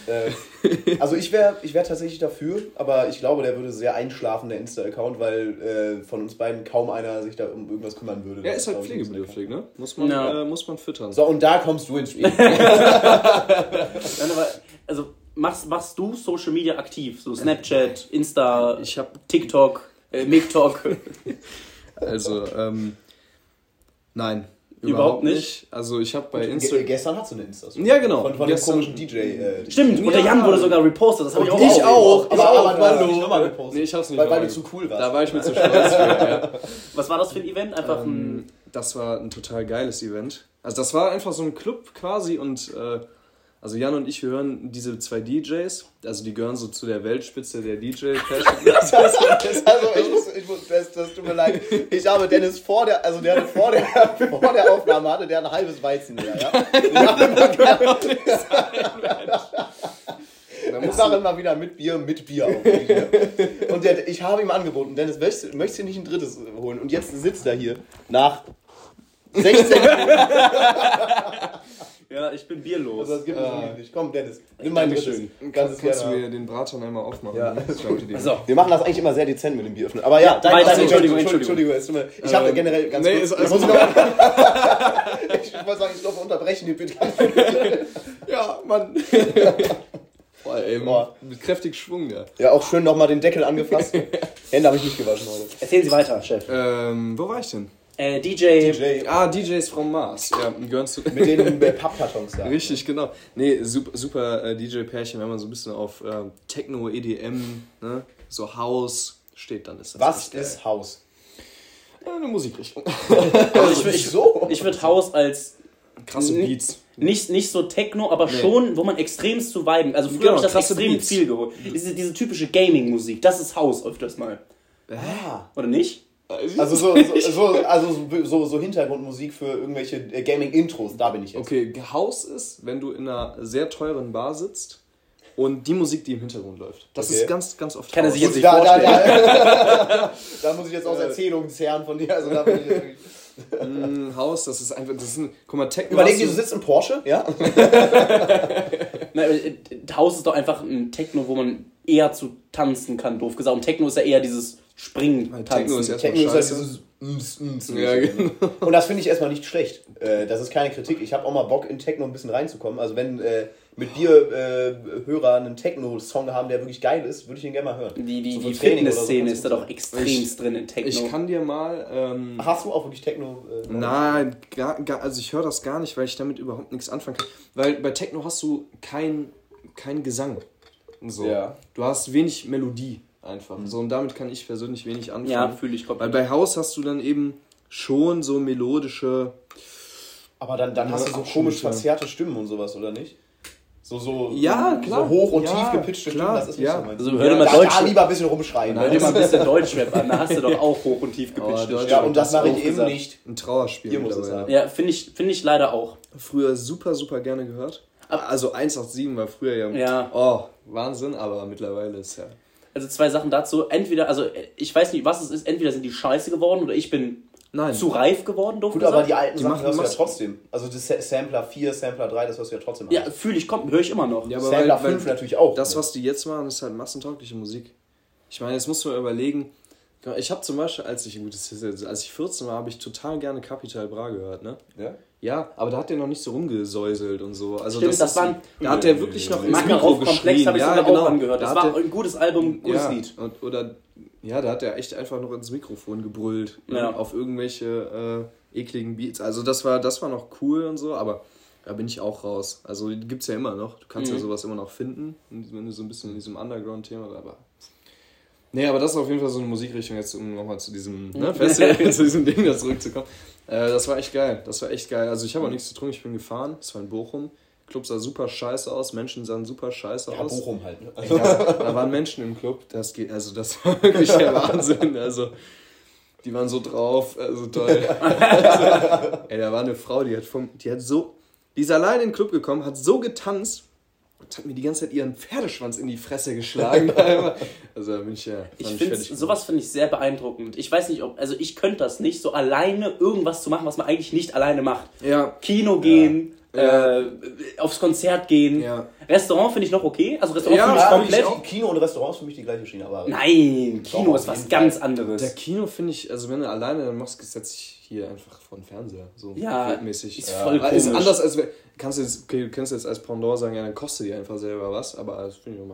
Speaker 2: Äh, also ich wäre ich wär tatsächlich dafür, aber ich glaube, der würde sehr einschlafen, der Insta-Account, weil äh, von uns beiden kaum einer sich da um irgendwas kümmern würde.
Speaker 1: Er ist halt pflegebedürftig, ne? Muss man, äh, muss man füttern.
Speaker 2: So, und da kommst du ins Spiel.
Speaker 3: Nein, aber, also machst, machst du Social Media aktiv? So Snapchat, Insta,
Speaker 1: Ich hab
Speaker 3: TikTok, äh, MikTok.
Speaker 1: Also, ähm, nein.
Speaker 3: Überhaupt nicht?
Speaker 1: Also, ich habe bei Instagram.
Speaker 2: gestern hast du eine insta
Speaker 1: Ja, genau.
Speaker 2: Von, von
Speaker 1: Gestern-
Speaker 2: dem komischen DJ. Äh,
Speaker 3: Stimmt, und der
Speaker 1: Ja.
Speaker 3: Jan wurde sogar repostet, das habe ich auch.
Speaker 1: Ich auch.
Speaker 2: Aber,
Speaker 1: auch,
Speaker 2: aber du hast
Speaker 1: hallo.
Speaker 2: nicht nochmal gepostet.
Speaker 1: Nee, ich hab's nicht
Speaker 2: weil, weil du zu cool warst.
Speaker 1: Da war ich mir zu stolz für, ja.
Speaker 3: Was war das für ein Event? Einfach ein.
Speaker 1: Ähm, Das war ein total geiles Event. Also das war einfach so ein Club quasi und äh, also Jan und ich wir hören diese zwei DJs, also die gehören so zu der Weltspitze der DJ
Speaker 2: Also ich muss, ich muss das, das tut mir leid. Ich habe Dennis vor der, also der vor der, vor der Aufnahme hatte der ein halbes Weizen mehr, ja. Ich mache immer, wieder mit Bier, mit Bier ja. Und der, ich habe ihm angeboten, Dennis, möchtest, möchtest du nicht ein drittes holen? Und jetzt sitzt er hier nach 16
Speaker 3: Ja, ich bin bierlos.
Speaker 2: Also das gibt es wirklich nicht. Komm, Dennis, nimm mein.
Speaker 3: Dankeschön.
Speaker 2: Ganzes
Speaker 1: Kannst du mir den Braten einmal aufmachen?
Speaker 2: Ja.
Speaker 1: Ich glaube, die-
Speaker 3: So.
Speaker 2: Wir machen das eigentlich immer sehr dezent mit dem Bieröffnen. Aber ja,
Speaker 3: weiter,
Speaker 2: Achso,
Speaker 3: Entschuldigung,
Speaker 2: Entschuldigung. tut mir- Ich habe
Speaker 1: Ähm,
Speaker 2: generell ganz
Speaker 1: nee,
Speaker 2: kurz,
Speaker 1: ist alles
Speaker 2: muss ich, noch, ich wollte sagen, ich glaube, unterbrechen die bitte.
Speaker 1: Ja, Mann. Boah, ey,
Speaker 2: Boah.
Speaker 1: mit kräftig Schwung da.
Speaker 2: Ja, auch schön nochmal den Deckel angefasst. Hände habe ich nicht gewaschen heute.
Speaker 3: Erzählen Sie weiter, Chef.
Speaker 1: Ähm, wo war ich denn?
Speaker 3: Äh, DJ.
Speaker 2: DJ
Speaker 1: Ah, DJs from Mars. Ja, gehören zu.
Speaker 2: mit den äh, Pappkartons da.
Speaker 1: Richtig, genau. Nee, super, super äh, DJ-Pärchen, wenn man so ein bisschen auf ähm, Techno, EDM, ne, so House steht, dann ist das.
Speaker 2: Was ist Haus?
Speaker 1: Ja, eine Musikrichtung.
Speaker 3: Also ich, ich,
Speaker 2: so?
Speaker 3: ich würde Haus als
Speaker 1: Krasse. Beats.
Speaker 3: nicht, nicht so Techno, aber
Speaker 1: Nee.
Speaker 3: schon, wo man extremst zu viben. Also früher
Speaker 1: Genau,
Speaker 3: habe ich das extrem
Speaker 1: Beats.
Speaker 3: viel geholt. Diese, diese typische Gaming-Musik, das ist Haus öfters mal.
Speaker 2: Ah.
Speaker 3: Oder nicht?
Speaker 2: Also so, so, so, also so, so, so Hintergrundmusik für irgendwelche äh, Gaming-Intros, da bin ich jetzt.
Speaker 1: Okay, House ist, wenn du in einer sehr teuren Bar sitzt und die Musik, die im Hintergrund läuft. Das
Speaker 2: Okay.
Speaker 1: ist ganz, ganz oft
Speaker 3: Kann er sich jetzt nicht
Speaker 2: da, da,
Speaker 3: vorstellen.
Speaker 2: da, da muss ich jetzt aus Erzählungen zehren von dir. Also da bin ich
Speaker 1: Mm, House, das ist einfach, das ist ein, guck mal, Techno
Speaker 2: Überleg dir, du sitzt im Porsche, ja?
Speaker 3: Na, äh, Haus ist doch einfach ein Techno, wo man eher zu tanzen kann, doof gesagt. Und Techno ist ja eher dieses Springen,
Speaker 1: Techno
Speaker 3: Tanzen.
Speaker 1: ist erstmal
Speaker 2: Techno ist halt
Speaker 1: scheiße.
Speaker 2: dieses Ms, Ms,
Speaker 1: Ja, genau.
Speaker 2: Und das finde ich erstmal nicht schlecht. Äh, das ist keine Kritik. Ich habe auch mal Bock, in Techno ein bisschen reinzukommen. Also wenn äh, mit dir äh, Hörer einen Techno-Song haben, der wirklich geil ist, würde ich ihn gerne mal hören.
Speaker 3: Die, die,
Speaker 2: So
Speaker 3: die
Speaker 2: so
Speaker 3: Fitnessszene
Speaker 2: kann's
Speaker 3: ist da doch extremst drin in Techno.
Speaker 1: Ich kann dir mal. Ähm,
Speaker 2: Hast du auch wirklich Techno? Äh,
Speaker 1: Nein, gar, gar, also ich höre das gar nicht, weil ich damit überhaupt nichts anfangen kann. Weil bei Techno hast du kein, kein Gesang. So.
Speaker 2: Ja.
Speaker 1: Du hast wenig Melodie einfach. So, und damit kann ich persönlich wenig anfangen.
Speaker 3: ja, fühle ich
Speaker 1: Weil
Speaker 3: komplett.
Speaker 1: bei Haus hast du dann eben schon so melodische.
Speaker 2: Aber dann, dann hast du so komisch verzerrte Stimmen und sowas, oder nicht? So, so,
Speaker 1: Ja,
Speaker 2: so
Speaker 1: klar.
Speaker 2: hoch und
Speaker 1: Ja,
Speaker 2: tief gepitchte Stimmen,
Speaker 1: klar,
Speaker 2: das ist nicht
Speaker 1: ja.
Speaker 2: so mein
Speaker 3: Also hör dir mal
Speaker 2: da,
Speaker 3: Deutsch-
Speaker 2: da lieber ein bisschen rumschreien.
Speaker 3: Hör dir mal ein bisschen Deutschrap an, da hast du doch auch hoch und tief gepitcht.
Speaker 1: Oh, Deutsch-
Speaker 2: ja, und das
Speaker 1: das
Speaker 2: mache ich eben
Speaker 1: gesagt.
Speaker 2: nicht.
Speaker 1: Ein Trauerspiel.
Speaker 2: Ihr muss es.
Speaker 3: Ja, finde ich, find ich leider auch.
Speaker 1: Früher super, super gerne gehört. Also 187 war früher ja.
Speaker 3: Ja.
Speaker 1: Oh, Wahnsinn, aber mittlerweile ist ja.
Speaker 3: Also zwei Sachen dazu. Entweder, also ich weiß nicht, was es ist, entweder sind die scheiße geworden oder ich bin
Speaker 1: Nein.
Speaker 3: zu reif geworden, doof
Speaker 2: Gut,
Speaker 3: gesagt.
Speaker 2: aber die alten
Speaker 1: Die
Speaker 2: Sachen
Speaker 1: machen-
Speaker 2: hörst du ja trotzdem. Also das Sa- Sampler 4, Sampler 3, das hörst du ja trotzdem.
Speaker 3: Ja, fühle ich, kommt, höre ich immer noch.
Speaker 1: Ja, aber
Speaker 2: Sampler
Speaker 1: weil- weil
Speaker 2: 5 natürlich auch.
Speaker 1: Das, was die jetzt machen, ist halt massentaugliche Musik. Ich meine, jetzt musst du mal überlegen. Ich habe zum Beispiel, als ich, gut, das als ich 14 war, habe ich total gerne Capital Bra gehört, ne?
Speaker 2: ja?
Speaker 1: Ja, aber da hat der noch nicht so rumgesäuselt und so. Also
Speaker 3: Stimmt, das
Speaker 1: ist-
Speaker 3: waren-
Speaker 1: Da hat der wirklich noch ins Mikro geschrien.
Speaker 3: habe ich
Speaker 1: ja,
Speaker 3: sogar
Speaker 1: genau.
Speaker 3: auch angehört.
Speaker 1: Da
Speaker 3: Das war ein gutes Album, gutes
Speaker 1: ja,
Speaker 3: Lied.
Speaker 1: Und, oder, ja, da hat er echt einfach noch ins Mikrofon gebrüllt. ne,
Speaker 3: Ja.
Speaker 1: Auf irgendwelche äh, ekligen Beats. Also das war, das war noch cool und so, aber da bin ich auch raus. Also die gibt's ja immer noch. Du kannst
Speaker 3: Mhm.
Speaker 1: ja sowas immer noch finden, wenn du so ein bisschen in diesem Underground-Thema aber. Nee, aber das ist auf jeden Fall so eine Musikrichtung, jetzt um nochmal zu diesem ne, Festival, zu diesem Ding da zurückzukommen. Äh, das war echt geil. Das war echt geil. Also ich habe auch nichts zu tun, ich bin gefahren. Es war in Bochum. Club sah super scheiße aus, Menschen sahen super scheiße
Speaker 2: Ja,
Speaker 1: aus.
Speaker 2: Bochum halt. Ne?
Speaker 1: Ja, da waren Menschen im Club, das geht, also das war wirklich der Wahnsinn. Also, die waren so drauf, also toll. Also, ey, da war eine Frau, die hat vom, die hat so, die ist allein in den Club gekommen, hat so getanzt und hat mir die ganze Zeit ihren Pferdeschwanz in die Fresse geschlagen. also da bin ich ja.
Speaker 3: Ich finde sowas finde ich sehr beeindruckend. Ich weiß nicht, ob also ich könnte das nicht so alleine irgendwas zu machen, was man eigentlich nicht alleine macht.
Speaker 1: Ja,
Speaker 3: Kino gehen,
Speaker 1: Ja.
Speaker 3: Äh, aufs Konzert gehen.
Speaker 1: Ja.
Speaker 3: Restaurant finde ich noch okay. Also Restaurant
Speaker 1: Ja,
Speaker 3: finde ich
Speaker 2: Ja,
Speaker 3: komplett.
Speaker 2: komplett. Kino und Restaurants für mich die gleiche Schiene, aber.
Speaker 3: Nein, Kino ist was ganz
Speaker 2: Fall.
Speaker 3: anderes.
Speaker 1: der Kino finde ich, also wenn du alleine dann machst, setz dich hier einfach vor den Fernseher. So
Speaker 3: Ja,
Speaker 1: mäßig.
Speaker 3: ist voll
Speaker 1: Weil Ist anders als wenn- kannst du jetzt, okay, du kannst jetzt als Pendant sagen, ja, dann kostet dir einfach selber was, aber das finde ich,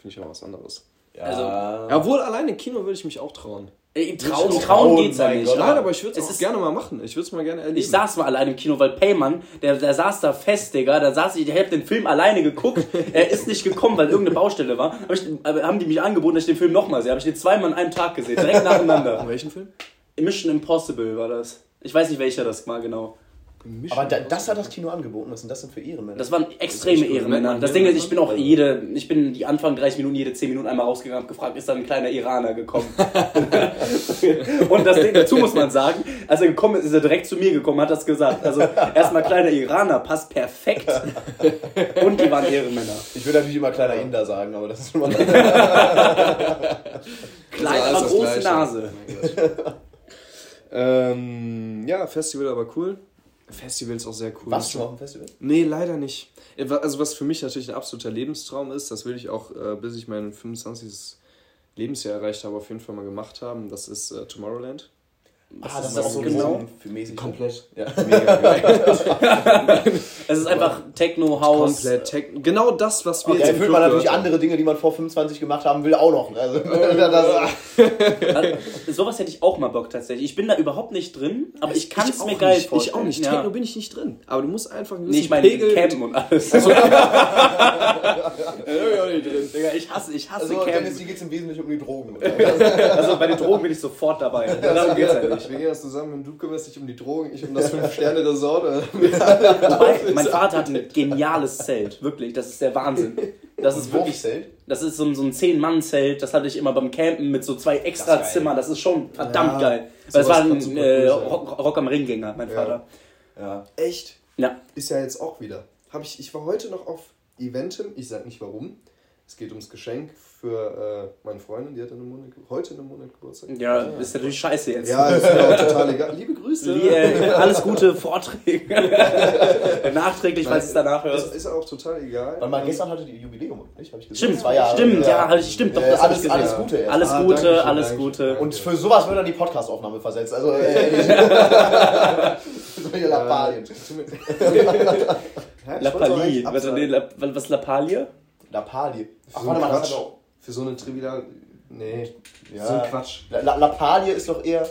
Speaker 1: finde ich auch was anderes.
Speaker 2: Ja.
Speaker 3: Also-
Speaker 1: Ja, obwohl alleine im Kino würde ich mich auch trauen.
Speaker 3: Äh, Trauen, trauen, geht's ja nicht.
Speaker 2: Gott.
Speaker 1: Nein, aber ich würde
Speaker 3: es
Speaker 1: auch gerne mal machen. Ich würde es mal gerne erleben.
Speaker 3: Ich saß mal alleine im Kino, weil Payman, der, der saß da fest, Digga. Da saß ich, ich hab den Film alleine geguckt. er ist nicht gekommen, weil irgendeine Baustelle war. Hab ich, aber haben die mich angeboten, dass ich den Film nochmal sehe. Habe ich den zweimal an einem Tag gesehen, direkt nacheinander.
Speaker 1: In welchem Film?
Speaker 3: Mission Impossible war das. Ich weiß nicht, welcher das war genau.
Speaker 2: Aber da, das hat das Kino angeboten. Was sind das denn für Ehrenmänner?
Speaker 3: Das waren extreme. Ehrenmänner. Das Ding ist, ich bin auch jede, ich bin die Anfang 30 Minuten, jede 10 Minuten einmal rausgegangen und gefragt, ist da ein kleiner Iraner gekommen? und das Ding, dazu muss man sagen, als er gekommen ist, ist er direkt zu mir gekommen, hat das gesagt. Also erstmal kleiner Iraner, passt perfekt. Und die waren Ehrenmänner.
Speaker 2: ich würde natürlich immer kleiner Inder sagen, aber das ist schon mal.
Speaker 3: Klein, aber
Speaker 1: das
Speaker 3: große. Nase.
Speaker 1: ähm, ja, Festival aber cool. Festivals auch sehr cool.
Speaker 2: Warst du mal auf dem Festival?
Speaker 1: Nee, leider nicht. Also was für mich natürlich ein absoluter Lebenstraum ist, das will ich auch, äh, bis ich mein 25. Lebensjahr erreicht habe, auf jeden Fall mal gemacht haben, das ist äh, Tomorrowland.
Speaker 2: Ah, das
Speaker 3: ist
Speaker 2: ist auch
Speaker 3: das
Speaker 2: so
Speaker 3: genau?
Speaker 2: für mäßig.
Speaker 1: Komplett.
Speaker 2: Ja.
Speaker 1: Mega geil.
Speaker 3: Es ist einfach Techno, House.
Speaker 1: Komplett. Tech genau das, was wir
Speaker 2: Da
Speaker 1: jetzt
Speaker 2: erfüllt man natürlich
Speaker 1: gehört haben.
Speaker 2: andere Dinge, die man vor 25 gemacht haben will, auch noch. Also, das,
Speaker 3: Also, sowas hätte ich auch mal Bock tatsächlich. Ich bin da überhaupt nicht drin, aber ich kann es mir geil
Speaker 1: nicht.
Speaker 3: vorstellen.
Speaker 1: Ich auch nicht.
Speaker 3: Ja.
Speaker 1: Techno bin ich nicht drin. Aber du musst einfach einen
Speaker 3: Nee, ich meine
Speaker 1: Pegel...
Speaker 3: Campen und alles. Digga, ich hasse, ich hasse
Speaker 2: also Dennis,
Speaker 3: Campen.
Speaker 2: hier geht es im Wesentlichen um die Drogen.
Speaker 3: Also bei den Drogen bin ich sofort dabei. Darum geht's ja nicht.
Speaker 1: Wir gehen das zusammen und du kümmerst dich um die Drogen, ich um das 5-Sterne-Resort.
Speaker 3: Wobei, mein Vater hat ein geniales Zelt. Wirklich, das ist der Wahnsinn. Das ist wirklich.
Speaker 2: Wurfzelt?
Speaker 3: Das ist so ein, so ein Zehn-Mann-Zelt, das hatte ich immer beim Campen mit so zwei extra
Speaker 2: Das.
Speaker 3: Zimmern. Das ist schon verdammt
Speaker 1: Ja,
Speaker 3: geil. Weil es war ein äh. Rock, Rock am Ringgänger, mein
Speaker 1: Ja.
Speaker 3: Vater.
Speaker 2: Ja.
Speaker 1: Echt?
Speaker 3: Ja.
Speaker 1: Ist ja jetzt auch wieder. Hab ich, ich war heute noch auf Eventim, ich sag nicht warum. Es geht ums Geschenk für äh, meine Freundin, die hat einen Monat, heute einen Monat Geburtstag.
Speaker 3: Ja, ist natürlich scheiße jetzt.
Speaker 1: Ja, ist mir auch total egal. Liebe Grüße.
Speaker 3: Wie, äh, alles gute Vorträge. Nachträglich, falls es danach
Speaker 1: Ist,
Speaker 3: hörst.
Speaker 1: ist auch total egal.
Speaker 2: Warte mal, gestern hatte die Jubiläum, nicht? Hab ich gesehen.
Speaker 3: Stimmt,
Speaker 2: Zwei Jahre.
Speaker 3: stimmt, ja, halt, stimmt, doch,
Speaker 2: Äh,
Speaker 3: das hab ich
Speaker 2: alles,
Speaker 3: gesehen.
Speaker 2: alles Gute. erst.
Speaker 3: Alles
Speaker 1: Ah,
Speaker 3: Gute,
Speaker 1: Dankeschön,
Speaker 3: alles
Speaker 1: Dankeschön.
Speaker 3: Gute.
Speaker 2: Und für sowas wird dann die Podcast-Aufnahme versetzt. Also, äh, Lappalien.
Speaker 1: Ja, ich auch
Speaker 3: Lappalie. Was, nee, La- was Lappalie?
Speaker 2: Lappalie. Ach,
Speaker 1: so
Speaker 2: warte mal, das hat auch.
Speaker 1: Für so eine trivial. Nee.
Speaker 2: Ja.
Speaker 1: So ein Quatsch.
Speaker 2: La- La Lappalie ist doch eher.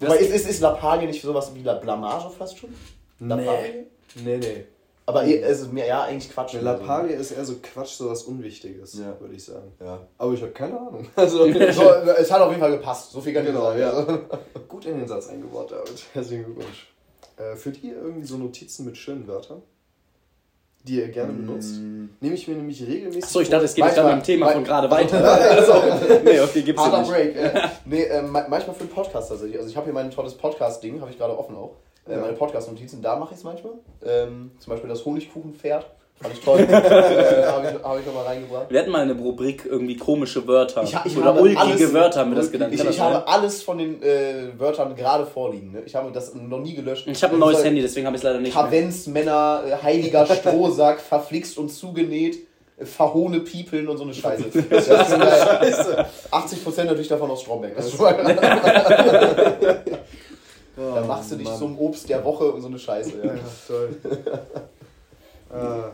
Speaker 2: Wobei, ist, ist, ist Lappalie nicht sowas wie La Blamage fast schon? Lappalie?
Speaker 1: Nee, nee.
Speaker 2: Aber eh- es ist mir ja eigentlich Quatsch.
Speaker 1: Eine Lappalie ist eher so Quatsch, so was Unwichtiges,
Speaker 2: Ja.
Speaker 1: würde ich sagen.
Speaker 2: Ja.
Speaker 1: Aber ich habe keine Ahnung. Also,
Speaker 2: So, es hat auf jeden Fall gepasst. So viel kann ich
Speaker 1: Genau,
Speaker 2: sagen.
Speaker 1: ja. Gut in den Satz eingebaut, David. Herzlichen Glückwunsch. Äh, führt ihr irgendwie so Notizen mit schönen Wörtern, die ihr gerne benutzt? Nehme ich mir nämlich regelmäßig.
Speaker 3: Achso, ich dachte, es geht jetzt
Speaker 2: Manchmal-
Speaker 3: dann beim Thema
Speaker 2: mein-
Speaker 3: von gerade weiter.
Speaker 2: Also,
Speaker 3: nee, okay, gibt's ja
Speaker 2: Harder
Speaker 3: nicht.
Speaker 2: Break. Äh, nee, äh, ma- manchmal für einen Podcast tatsächlich. Also ich habe hier mein tolles Podcast-Ding, habe ich gerade offen auch. Äh,
Speaker 1: Ja.
Speaker 2: Meine Podcast-Notizen, da mache ich es manchmal. Ähm, zum Beispiel das Honigkuchenpferd. Fand ich toll. äh, habe ich, hab ich nochmal reingebracht.
Speaker 3: Wir hatten mal eine Rubrik irgendwie komische Wörter.
Speaker 2: Ich ich
Speaker 3: Oder
Speaker 2: habe
Speaker 3: ulkige
Speaker 2: alles-
Speaker 3: Wörter haben wir das genannt.
Speaker 2: Ich, ich habe
Speaker 3: sein?
Speaker 2: alles von den äh, Wörtern gerade vorliegen. Ne? Ich habe das noch nie gelöscht.
Speaker 3: Ich habe ein neues Handy, deswegen habe ich es leider nicht. mehr.
Speaker 2: Kavenzmänner, äh, heiliger Strohsack, verflixt und zugenäht, äh, verhohne Piepeln und so eine Scheiße. Das ist geil. 80% natürlich davon aus Stromberg. Das ist schon mal- da machst du dich zum Obst der Woche und so eine Scheiße. Ja.
Speaker 1: Ja, toll. ah,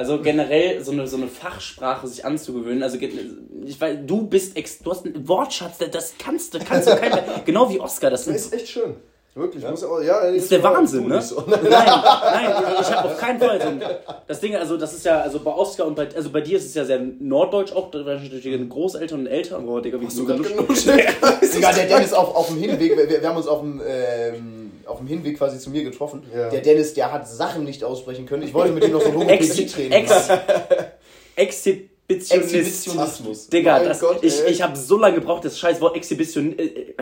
Speaker 3: Also generell so eine, so eine Fachsprache sich anzugewöhnen. Also ich weiß, du bist ex, du hast einen Wortschatz, das kannst du, kannst du kein, genau wie Oscar. Das
Speaker 1: das
Speaker 3: ist,
Speaker 1: echt schön. Wirklich. Muss auch, ja,
Speaker 3: ist der Wahnsinn, ne?
Speaker 1: So.
Speaker 3: Nein, nein, ich habe auf keinen Fall so ein, das Ding, also das ist ja, also bei Oscar und bei, also bei dir ist es ja sehr norddeutsch auch, durch deine Großeltern und Eltern. Oh, Digga, wie
Speaker 1: Hast du gerade
Speaker 3: genug-
Speaker 1: genug
Speaker 2: Sogar der Dennis auf, auf dem Hinweg, wir, wir haben uns auf dem, ähm, auf dem Hinweg quasi zu mir getroffen.
Speaker 1: Ja.
Speaker 2: Der Dennis, der hat Sachen nicht aussprechen können. Ich wollte mit ihm noch so Logopädie-Training
Speaker 3: ex,
Speaker 2: machen. Exhibitionismus.
Speaker 3: Digga, das,
Speaker 1: Gott,
Speaker 3: ich,
Speaker 1: ey.
Speaker 3: ich habe so lange gebraucht, das scheiß Wort Exhibition, äh,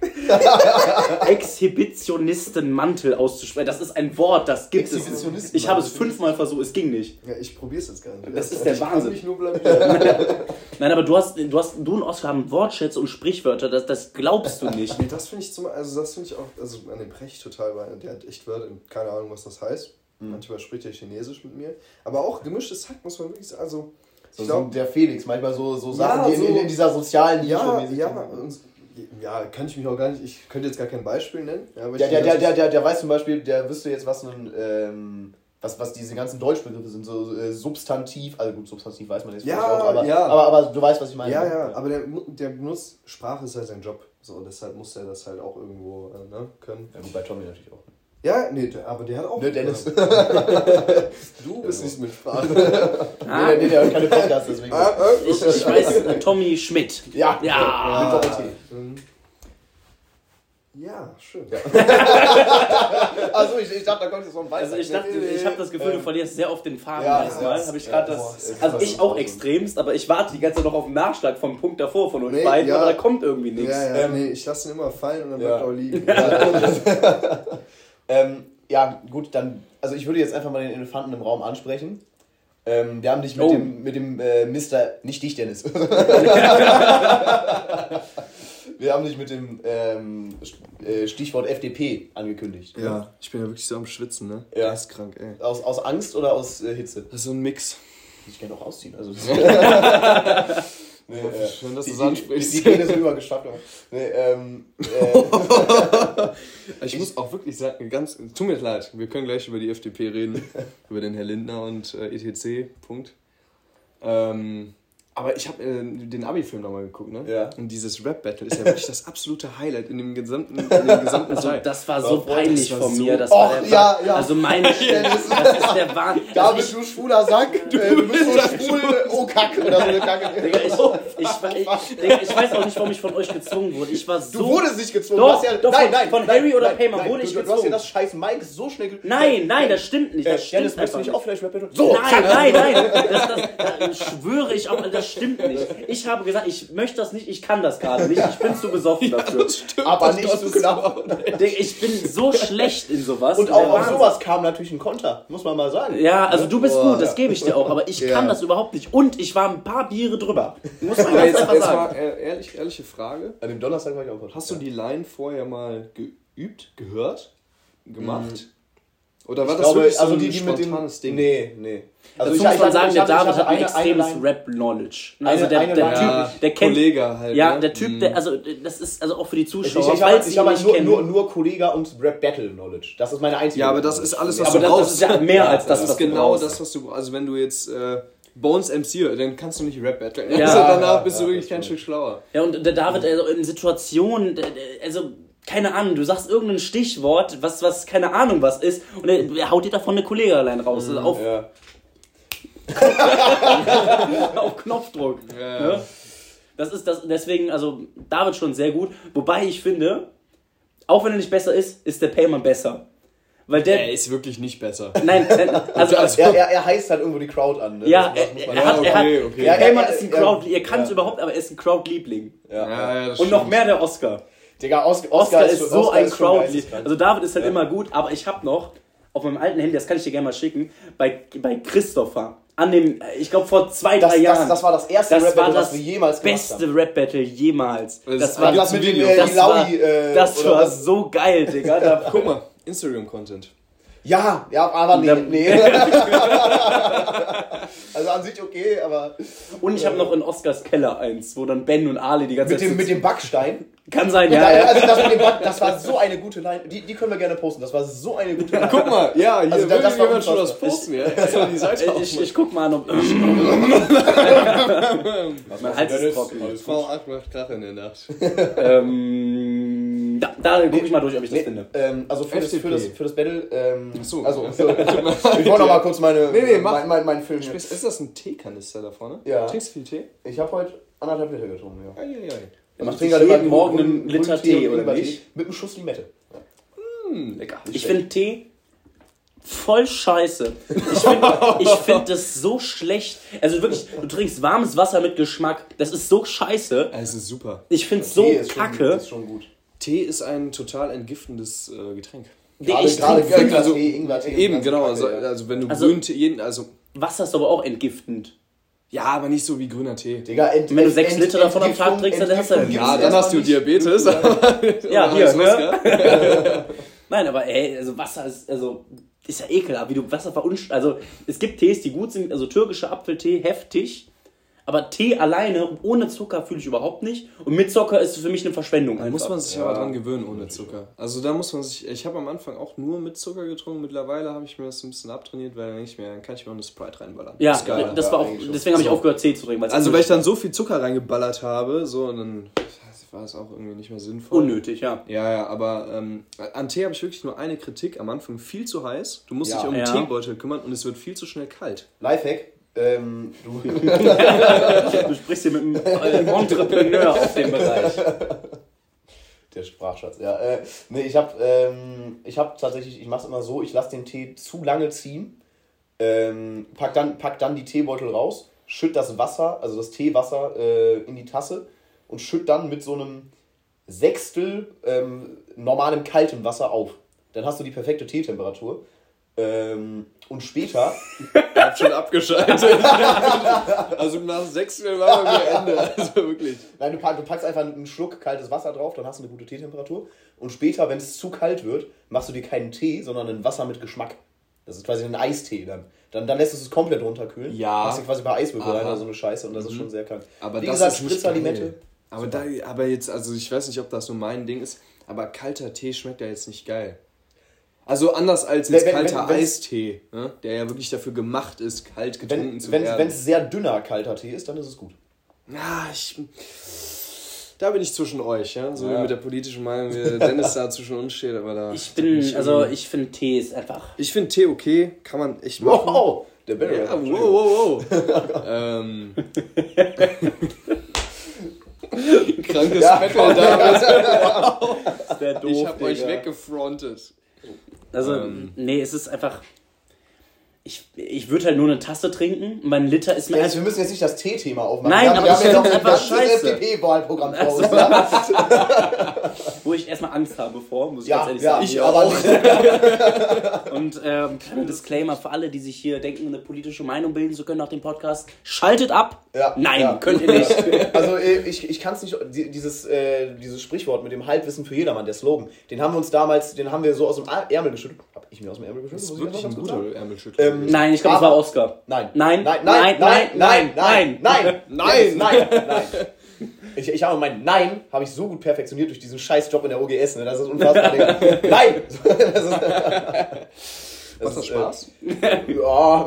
Speaker 3: Exhibitionistenmantel auszusprechen. Das ist ein Wort, das gibt es. Ich habe es fünfmal versucht, es ging nicht.
Speaker 1: Ja, ich probier's jetzt gar nicht.
Speaker 3: Das ist der Wahnsinn. Nein, aber du hast, du hast, du und Oskar haben Wortschätze und Sprichwörter, das, das glaubst du nicht.
Speaker 1: Nee, das finde ich zum also das finde ich auch, also an dem Brecht total, weil der hat echt Wörter, keine Ahnung, was das heißt.
Speaker 2: Mhm.
Speaker 1: Manchmal spricht er Chinesisch mit mir. Aber auch gemischtes Hack muss man wirklich sagen. Also,
Speaker 2: So,
Speaker 1: ich
Speaker 2: so der Felix, manchmal so, so
Speaker 1: Ja,
Speaker 2: Sachen, die in,
Speaker 1: so-
Speaker 2: in, in dieser sozialen Nische
Speaker 1: ja, ja, und, ja, kann ich mich auch gar nicht, ich könnte jetzt gar kein Beispiel nennen. Ja, aber
Speaker 2: Der, der, der, der, der, der weiß zum Beispiel, der wüsste jetzt, was ein, ähm, was, was diese ganzen Deutschbegriffe sind, so äh, Substantiv, also gut, Substantiv weiß man jetzt
Speaker 1: Ja,
Speaker 2: vielleicht auch, aber,
Speaker 1: ja.
Speaker 2: aber, aber du weißt, was ich meine.
Speaker 1: Ja, ja, aber der, der benutzt, Sprache ist halt sein Job. So, deshalb muss er das halt auch irgendwo äh, ne, können.
Speaker 2: Ja, gut, bei Tommy natürlich auch.
Speaker 1: Ja, nee, aber der hat auch.
Speaker 2: Ne, Dennis.
Speaker 1: Du bist nicht mit Sprache.
Speaker 3: Ah,
Speaker 2: Nee, nee, der hört keine Podcasts, deswegen.
Speaker 1: Ah, äh,
Speaker 3: ich, ich weiß, Tommy Schmidt.
Speaker 2: ja,
Speaker 3: Ja.
Speaker 2: mit
Speaker 1: ähm, Ja, schön.
Speaker 2: Also ich, ich dachte, da kommt jetzt so ein Weiß.
Speaker 3: Also ich dachte, ich habe das Gefühl, du verlierst sehr oft den Faden
Speaker 2: Ja,
Speaker 3: erstmal.
Speaker 2: ja,
Speaker 3: Habe ich
Speaker 2: ja,
Speaker 3: gerade
Speaker 2: boah,
Speaker 3: das. Also ich auch extremst, aber ich warte die ganze Zeit noch auf den Nachschlag vom Punkt davor von euch
Speaker 1: Nee,
Speaker 3: beiden,
Speaker 1: ja.
Speaker 3: aber da kommt irgendwie nichts.
Speaker 1: Ja, ja,
Speaker 2: Ähm,
Speaker 1: nee, ich lasse ihn immer fallen und dann
Speaker 2: ja.
Speaker 1: bleibt er auch liegen.
Speaker 2: Ähm, ja, gut, dann, also ich würde jetzt einfach mal den Elefanten im Raum ansprechen. Ähm, wir haben dich mit
Speaker 3: Oh.
Speaker 2: dem, mit dem äh, Mr. Nicht dich, Dennis. Wir haben dich mit dem ähm, äh, Stichwort FDP angekündigt.
Speaker 1: Ja, ich bin ja wirklich so am Schwitzen, ne?
Speaker 2: Ja.
Speaker 1: ist krank, ey.
Speaker 2: Aus, aus Angst oder aus äh, Hitze?
Speaker 1: Das ist so ein Mix.
Speaker 2: Ich kann auch ausziehen. Also nee,
Speaker 1: äh, Schön, dass du's
Speaker 2: die-
Speaker 1: ansprichst.
Speaker 2: Die, Gene sind übergeschwappt. Nee, ähm, äh,
Speaker 1: Ich muss auch wirklich sagen, ganz, tut mir leid, wir können gleich über die FDP reden, über den Herr Lindner und äh, etc. Punkt. Ähm, aber ich habe äh, den Abi-Film nochmal geguckt, ne?
Speaker 2: Ja.
Speaker 1: Und dieses Rap-Battle ist ja wirklich das absolute Highlight in dem gesamten, in dem gesamten
Speaker 3: Also,
Speaker 1: Teil.
Speaker 3: das war so peinlich
Speaker 1: das war
Speaker 3: von
Speaker 1: so-
Speaker 3: mir. Das war der
Speaker 2: ja, ja.
Speaker 3: Also meine Stelle, das ist der Wahnsinn.
Speaker 2: da bist du schwuler Sack, du, äh, du bist so schwul, oh Kack, oder so eine Kacke.
Speaker 3: Digga, ich, ich, ich, Digga, ich weiß auch nicht, warum ich von euch gezwungen wurde. Ich war so.
Speaker 2: Du wurdest nicht gezwungen.
Speaker 3: Doch,
Speaker 2: du hast ja,
Speaker 3: doch,
Speaker 2: nein,
Speaker 3: von-
Speaker 2: nein,
Speaker 3: von
Speaker 2: nein,
Speaker 3: Harry oder Payman wurde ich
Speaker 2: du, du hast
Speaker 3: gezwungen.
Speaker 2: ja das scheiß Mike so schnell ge-
Speaker 3: Nein, nein, das stimmt nicht. Das stimmt
Speaker 2: Dennis, möchtest du nicht auch vielleicht Rap Battle? So,
Speaker 3: Nein, nein, nein, das, das, das schwöre ich auch, das stimmt nicht. Ich habe gesagt, ich möchte das nicht, ich kann das gerade nicht, ich bin zu besoffen dafür.
Speaker 2: aber nicht so knapp.
Speaker 3: Digga, Ich bin so schlecht in sowas.
Speaker 2: Und auch auf sowas kam natürlich ein Konter, muss man mal sagen.
Speaker 3: Ja, also du bist
Speaker 1: Boah,
Speaker 3: gut, das
Speaker 1: ja.
Speaker 3: gebe ich dir auch, aber ich
Speaker 1: Ja.
Speaker 3: kann das überhaupt nicht. Und ich war ein paar Biere drüber. Muss man ganz
Speaker 1: jetzt,
Speaker 3: einfach sagen.
Speaker 1: mal ehrlich, ehrliche Frage.
Speaker 2: An dem Donnerstag war ich auch
Speaker 1: Hast du die Line vorher mal geübt, gehört, gemacht? Oder war
Speaker 2: Ich
Speaker 1: das
Speaker 2: glaube,
Speaker 1: wirklich so
Speaker 2: also
Speaker 1: ein
Speaker 2: die, die mit dem.
Speaker 1: spontanes Ding?
Speaker 2: Nee, nee. Also
Speaker 3: Dazu
Speaker 2: ich-
Speaker 3: muss man sagen,
Speaker 2: ich
Speaker 3: der David hat ein extremes Rap-Knowledge. Also
Speaker 2: Eine-
Speaker 3: der,
Speaker 2: eine
Speaker 3: der Typ, der kennt...
Speaker 1: Kollege halt.
Speaker 3: Ja,
Speaker 1: ne?
Speaker 3: der Typ,
Speaker 1: Mhm.
Speaker 3: der, also das ist also auch für die Zuschauer,
Speaker 2: ich, ich habe ich
Speaker 3: sie
Speaker 2: hab
Speaker 3: ihn nicht
Speaker 2: nur, nur, nur Kollega und Rap Battle Knowledge. Das ist meine einzige.
Speaker 1: Ja, aber das ist alles, was
Speaker 3: aber
Speaker 1: du
Speaker 3: das,
Speaker 1: brauchst.
Speaker 3: das ist ja mehr als das,
Speaker 1: Das
Speaker 3: was
Speaker 1: ist
Speaker 3: du
Speaker 1: genau
Speaker 3: brauchst.
Speaker 1: das, was du brauchst. Also wenn du jetzt äh, Bones MC dann kannst du nicht Rap battlen.
Speaker 3: Ja.
Speaker 1: also danach
Speaker 2: Ja,
Speaker 1: bist
Speaker 2: ja,
Speaker 1: du wirklich
Speaker 2: das
Speaker 1: kein. Stück schlauer.
Speaker 3: Ja, und der David, also in Situationen, also keine Ahnung, du sagst irgendein Stichwort, was, was keine Ahnung was ist, und er, er haut dir davon eine Kollegin allein raus. Also auf,
Speaker 2: Ja.
Speaker 3: auf Knopfdruck.
Speaker 1: Ja.
Speaker 3: Ne? Das ist das, deswegen, also David schon sehr gut. Wobei ich finde, auch wenn er nicht besser ist, ist der Payman besser. Weil der.
Speaker 1: Er ist wirklich nicht besser.
Speaker 3: Nein, nein, also,
Speaker 1: Also-
Speaker 2: Er, er, er heißt halt irgendwo die Crowd an. Ne?
Speaker 3: ja, er, er,
Speaker 2: man
Speaker 3: er
Speaker 2: sagen.
Speaker 3: hat, er hat,
Speaker 1: okay, okay.
Speaker 3: Ja, Payman
Speaker 2: Ja,
Speaker 3: ist ein
Speaker 2: ja,
Speaker 3: Crowd, ihr kann es
Speaker 2: ja.
Speaker 3: überhaupt, aber er ist ein Crowd-Liebling.
Speaker 2: Ja.
Speaker 1: Ja, ja, das
Speaker 3: Und noch mehr der Oscar.
Speaker 2: Digga, Oscar,
Speaker 3: Oscar, ist
Speaker 2: schon-
Speaker 3: so
Speaker 2: Oscar
Speaker 3: ein
Speaker 2: ist geisteskrank.
Speaker 3: Also David ist halt
Speaker 2: Ja.
Speaker 3: immer gut, aber ich habe noch auf meinem alten Handy, das kann ich dir gerne mal schicken, bei, bei Christopher, an dem, ich glaube vor zwei,
Speaker 2: das,
Speaker 3: drei Jahren.
Speaker 2: das, das war das erste
Speaker 3: Das
Speaker 2: Rap
Speaker 3: war
Speaker 2: Battle,
Speaker 3: das
Speaker 2: was wir jemals gemacht
Speaker 3: beste
Speaker 2: haben.
Speaker 3: Rap-Battle jemals.
Speaker 1: Das
Speaker 3: Das
Speaker 1: ist
Speaker 3: war,
Speaker 2: Das mit dem äh,
Speaker 3: das war,
Speaker 2: äh,
Speaker 3: das war
Speaker 2: was?
Speaker 3: so geil, Digga. Da,
Speaker 1: Guck mal, Instagram-Content.
Speaker 2: Ja, ja, aber nee, nee. also an sich okay, aber
Speaker 3: und ich habe noch in Oscars Keller eins, wo dann Ben und Ali die ganze
Speaker 2: mit
Speaker 3: Zeit
Speaker 2: dem, mit dem Backstein.
Speaker 3: Kann sein,
Speaker 2: Ja,
Speaker 3: ja.
Speaker 2: also das dem das war so eine gute Line. Die, die können wir gerne posten. Das war so eine gute Line.
Speaker 1: Guck mal, ja, hier
Speaker 2: Also
Speaker 1: will
Speaker 2: das war
Speaker 1: jemand schon was posten. Ja. Jetzt mal die Seite
Speaker 3: Ich,
Speaker 1: aufmachen.
Speaker 3: ich guck mal an, ob. mein Hals ist trocken.
Speaker 1: Frau 8 macht Krach in der Nacht.
Speaker 3: Ähm, da da guck ich mal durch, ob ich das
Speaker 2: Nee,
Speaker 3: finde.
Speaker 2: ähm, also für das, für, das, für das Battle, ähm,
Speaker 1: so.
Speaker 2: also für, ich wollte noch mal kurz meine,
Speaker 1: Nee, nee, mach.
Speaker 2: mein, mein, mein Film.
Speaker 1: Ist das ein Teekanister da vorne?
Speaker 2: Ja.
Speaker 1: Trinkst du viel Tee?
Speaker 2: Ich habe heute anderthalb Liter getrunken, ja.
Speaker 1: Eieiei.
Speaker 2: Ich
Speaker 3: macht
Speaker 2: trinke
Speaker 3: sich
Speaker 2: gerade
Speaker 3: jeden
Speaker 2: immer
Speaker 3: Morgen
Speaker 2: grünen-
Speaker 3: einen Liter
Speaker 2: grünen
Speaker 3: Tee,
Speaker 2: und
Speaker 3: oder nicht?
Speaker 2: Mit einem Schuss Limette.
Speaker 1: Hm, lecker.
Speaker 3: Ich finde Tee voll scheiße. Ich finde ich find das so schlecht. Also wirklich, du trinkst warmes Wasser mit Geschmack. Das ist so scheiße.
Speaker 1: Es ist super.
Speaker 3: Ich finde es so
Speaker 2: Tee ist schon-
Speaker 3: kacke.
Speaker 2: Ist schon gut.
Speaker 1: Tee ist ein total entgiftendes äh, Getränk.
Speaker 2: Gerade,
Speaker 3: ich
Speaker 2: gerade
Speaker 3: trinke
Speaker 2: Ingwertee,
Speaker 1: also,
Speaker 2: Ingwertee.
Speaker 1: Eben,
Speaker 2: ganz
Speaker 1: genau.
Speaker 2: kacke,
Speaker 1: Also, also wenn du
Speaker 3: Also-
Speaker 1: Grüntee, jeden, also
Speaker 3: Wasser ist aber auch entgiftend.
Speaker 1: Ja, aber nicht so wie grüner Tee.
Speaker 2: Digga, ent,
Speaker 3: Wenn du sechs
Speaker 2: ent-
Speaker 3: Liter davon am Tag trinkst, dann hast du-
Speaker 1: Ja, dann hast du. Diabetes.
Speaker 3: Ja, hier, ne? Nein, aber ey, also Wasser ist, also, ist ja ekelhaft, wie du Wasser verunst. Also, es gibt Tees, die gut sind, also türkischer Apfeltee, heftig. Aber Tee alleine, ohne Zucker, fühle ich überhaupt nicht. Und mit Zucker ist es für mich eine Verschwendung
Speaker 1: Da
Speaker 3: einfach.
Speaker 1: muss man sich
Speaker 2: Ja.
Speaker 1: aber dran gewöhnen ohne Zucker. Also da muss man sich. Ich habe am Anfang auch nur mit Zucker getrunken. Mittlerweile habe ich mir das ein bisschen abtrainiert, weil dann nicht mehr, dann kann ich mir auch eine Sprite reinballern.
Speaker 3: ja,
Speaker 1: ist geil.
Speaker 3: das
Speaker 2: Ja,
Speaker 3: war auch, deswegen habe ich aufgehört, Tee zu trinken.
Speaker 1: Also weil ich dann so viel Zucker reingeballert habe, so und dann war es auch irgendwie nicht mehr sinnvoll.
Speaker 3: Unnötig, ja.
Speaker 1: Ja, ja, aber ähm, an Tee habe ich wirklich nur eine Kritik. Am Anfang viel zu heiß. Du musst
Speaker 2: Ja.
Speaker 1: dich um den
Speaker 3: Ja.
Speaker 1: Teebeutel kümmern und es wird viel zu schnell kalt.
Speaker 2: Lifehack. Ähm, du,
Speaker 3: Du sprichst hier mit einem Entrepreneur auf dem Bereich.
Speaker 2: Der Sprachschatz, ja. Äh, nee, ich habe ähm, ich hab tatsächlich, ich mache es immer so, ich lasse den Tee zu lange ziehen, ähm, pack, dann, pack dann die Teebeutel raus, schütt das Wasser, also das Teewasser äh, in die Tasse und schütt dann mit so einem Sechstel ähm, normalem kaltem Wasser auf. Dann hast du die perfekte Teetemperatur. Ähm, und später,
Speaker 1: Ich hab schon abgeschaltet. also nach sechs Minuten war bei mir Ende. Also wirklich.
Speaker 2: nein, du, pack, du packst einfach einen Schluck kaltes Wasser drauf, dann hast du eine gute Teetemperatur. Und später, wenn es zu kalt wird, machst du dir keinen Tee, sondern ein Wasser mit Geschmack. Das ist quasi ein Eistee dann. Dann, dann lässt du es komplett runterkühlen.
Speaker 1: Ja.
Speaker 2: Machst du quasi bei Eiswürfel rein oder so eine Scheiße und das ist schon sehr kalt.
Speaker 1: Aber
Speaker 2: Wie
Speaker 1: das
Speaker 2: gesagt,
Speaker 1: ist.
Speaker 2: Limette.
Speaker 1: Aber, da, aber jetzt, also ich weiß nicht, ob das nur mein Ding ist, aber kalter Tee schmeckt ja jetzt nicht geil. Also anders als jetzt
Speaker 2: Wenn- wenn-
Speaker 1: kalter
Speaker 2: wenn-
Speaker 1: Eistee, ne? der ja wirklich dafür gemacht ist, kalt getrunken
Speaker 2: Wenn
Speaker 1: zu
Speaker 2: es
Speaker 1: werden.
Speaker 2: sehr dünner kalter Tee ist, dann ist es gut.
Speaker 1: Ja, ich. Da bin ich zwischen euch, ja. So
Speaker 2: Ja.
Speaker 1: mit der politischen Meinung, wie Dennis da zwischen uns steht, aber da.
Speaker 3: Ich bin, also ich finde Tee ist einfach.
Speaker 1: Ich finde Tee okay, kann man echt machen.
Speaker 2: Wow! Der Barrel.
Speaker 1: Ja, wow, wow, wow. ähm. Krankes
Speaker 2: Ja.
Speaker 1: Metal da.
Speaker 3: Das wäre doof.
Speaker 1: Ich hab euch weggefrontet.
Speaker 3: Also,
Speaker 1: Ähm.
Speaker 3: nee, es ist einfach. Ich, ich würde halt nur eine Tasse trinken. Mein Liter ist mir
Speaker 2: Dennis,
Speaker 3: einfach.
Speaker 2: wir müssen jetzt nicht das T-Thema aufmachen.
Speaker 3: Nein,
Speaker 2: wir haben,
Speaker 3: aber
Speaker 2: wir
Speaker 3: ich
Speaker 2: haben ja noch
Speaker 3: find's
Speaker 2: ein
Speaker 3: einfach
Speaker 2: ganzes
Speaker 3: scheiße.
Speaker 2: FDP-Wahlprogramm vor
Speaker 3: Also,
Speaker 2: uns. Ja,
Speaker 3: wo ich erstmal Angst habe vor, muss ich
Speaker 2: ja,
Speaker 3: ganz ehrlich
Speaker 2: ja
Speaker 3: sagen.
Speaker 2: ich aber nicht.
Speaker 3: Und ähm, kleiner Disclaimer für alle, die sich hier denken, eine politische Meinung bilden zu können nach dem Podcast. Schaltet ab!
Speaker 2: Ja,
Speaker 3: Nein,
Speaker 2: ja.
Speaker 3: könnt ihr nicht.
Speaker 2: Also äh, ich, ich kann es nicht, die- dieses, äh, dieses Sprichwort mit dem Halbwissen für jedermann, der Slogan, den haben wir uns damals, den haben wir so aus dem Ärmel geschüttelt. Hab ich mir aus dem Ärmel geschüttelt?
Speaker 1: Das ist
Speaker 2: ich
Speaker 1: wirklich
Speaker 2: das
Speaker 1: ein guter Ärmelschüttler.
Speaker 2: Ähm,
Speaker 3: Nein, ich glaube, es war
Speaker 2: Aber-
Speaker 3: Oscar.
Speaker 2: Nein.
Speaker 3: Nein,
Speaker 2: Nein, nein, nein, nein, nein, nein,
Speaker 1: Nein.
Speaker 2: nein, nein. Ich, ich habe mein Nein habe ich so gut perfektioniert durch diesen scheiß Job in der OGS, ne? Das ist unfassbar. Nein! Das ist,
Speaker 1: Macht das
Speaker 2: ist,
Speaker 1: Spaß?
Speaker 2: Äh, ja,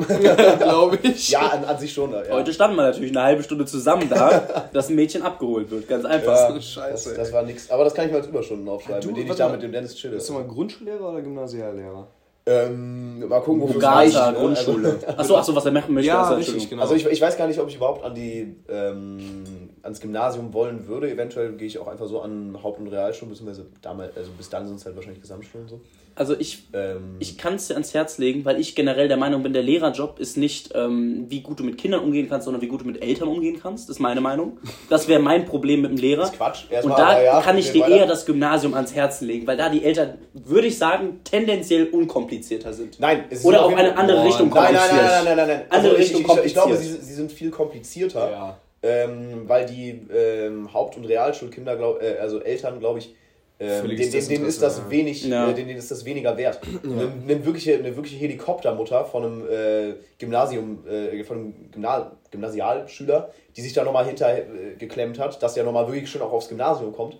Speaker 1: Glaube ich.
Speaker 2: ja an, an sich schon. Ja.
Speaker 3: Heute standen wir natürlich eine halbe Stunde zusammen da, dass ein Mädchen abgeholt wird. Ganz einfach.
Speaker 2: Ja,
Speaker 1: eine
Speaker 2: das,
Speaker 1: Scheiße,
Speaker 2: das
Speaker 1: ey.
Speaker 2: war nix. Aber das kann ich mal als Überstunden aufschreiben,
Speaker 1: Du,
Speaker 2: mit denen ich da
Speaker 1: mal.
Speaker 2: mit dem Dennis chille.
Speaker 1: Bist du mal Grundschullehrer oder Gymnasiallehrer?
Speaker 2: Ähm, mal gucken, wofür
Speaker 3: Bugata,
Speaker 2: reicht, ne?
Speaker 3: Grundschule. Achso, achso, was er machen möchte.
Speaker 1: Ja,
Speaker 3: also,
Speaker 1: richtig, genau.
Speaker 2: Also ich, ich weiß gar nicht, ob ich überhaupt an die ähm, ans Gymnasium wollen würde. Eventuell gehe ich auch einfach so an Haupt- und Realschulen, beziehungsweise damals, also bis dann sind es halt wahrscheinlich Gesamtschulen und so.
Speaker 3: Also ich
Speaker 2: Ähm,
Speaker 3: Ich kann es dir ans Herz legen, weil ich generell der Meinung bin, der Lehrerjob ist nicht, ähm, wie gut du mit Kindern umgehen kannst, sondern wie gut du mit Eltern umgehen kannst. Das ist meine Meinung. Das wäre mein Problem mit dem Lehrer.
Speaker 2: ist Quatsch.
Speaker 3: Und
Speaker 2: Erstmal,
Speaker 3: da
Speaker 2: aber ja,
Speaker 3: kann ich dir
Speaker 2: weiter.
Speaker 3: eher das Gymnasium ans Herzen legen, weil da die Eltern, würde ich sagen, tendenziell unkomplizierter sind.
Speaker 2: Nein, es ist
Speaker 3: Oder
Speaker 2: auf
Speaker 3: eine andere Richtung
Speaker 2: Nein, nein,
Speaker 3: kompliziert.
Speaker 2: nein, nein, nein, nein. nein.
Speaker 3: Andere
Speaker 2: Also ich,
Speaker 3: Richtung
Speaker 2: ich, ich glaube,
Speaker 3: kompliziert.
Speaker 2: sie, sie sind viel komplizierter,
Speaker 1: Ja.
Speaker 2: Ähm, weil die ähm, Haupt- und Realschulkinder, glaub, äh, also Eltern, glaube ich, ähm, denen, denen, denen ist das wenig,
Speaker 3: Ja.
Speaker 2: äh, denen, denen ist das weniger wert. Eine, eine, wirkliche, eine wirkliche Helikoptermutter von einem äh, Gymnasium, äh, von einem Gymna Gymnasialschüler, die sich da nochmal hinter äh, geklemmt hat, dass der nochmal wirklich schön auch aufs Gymnasium kommt,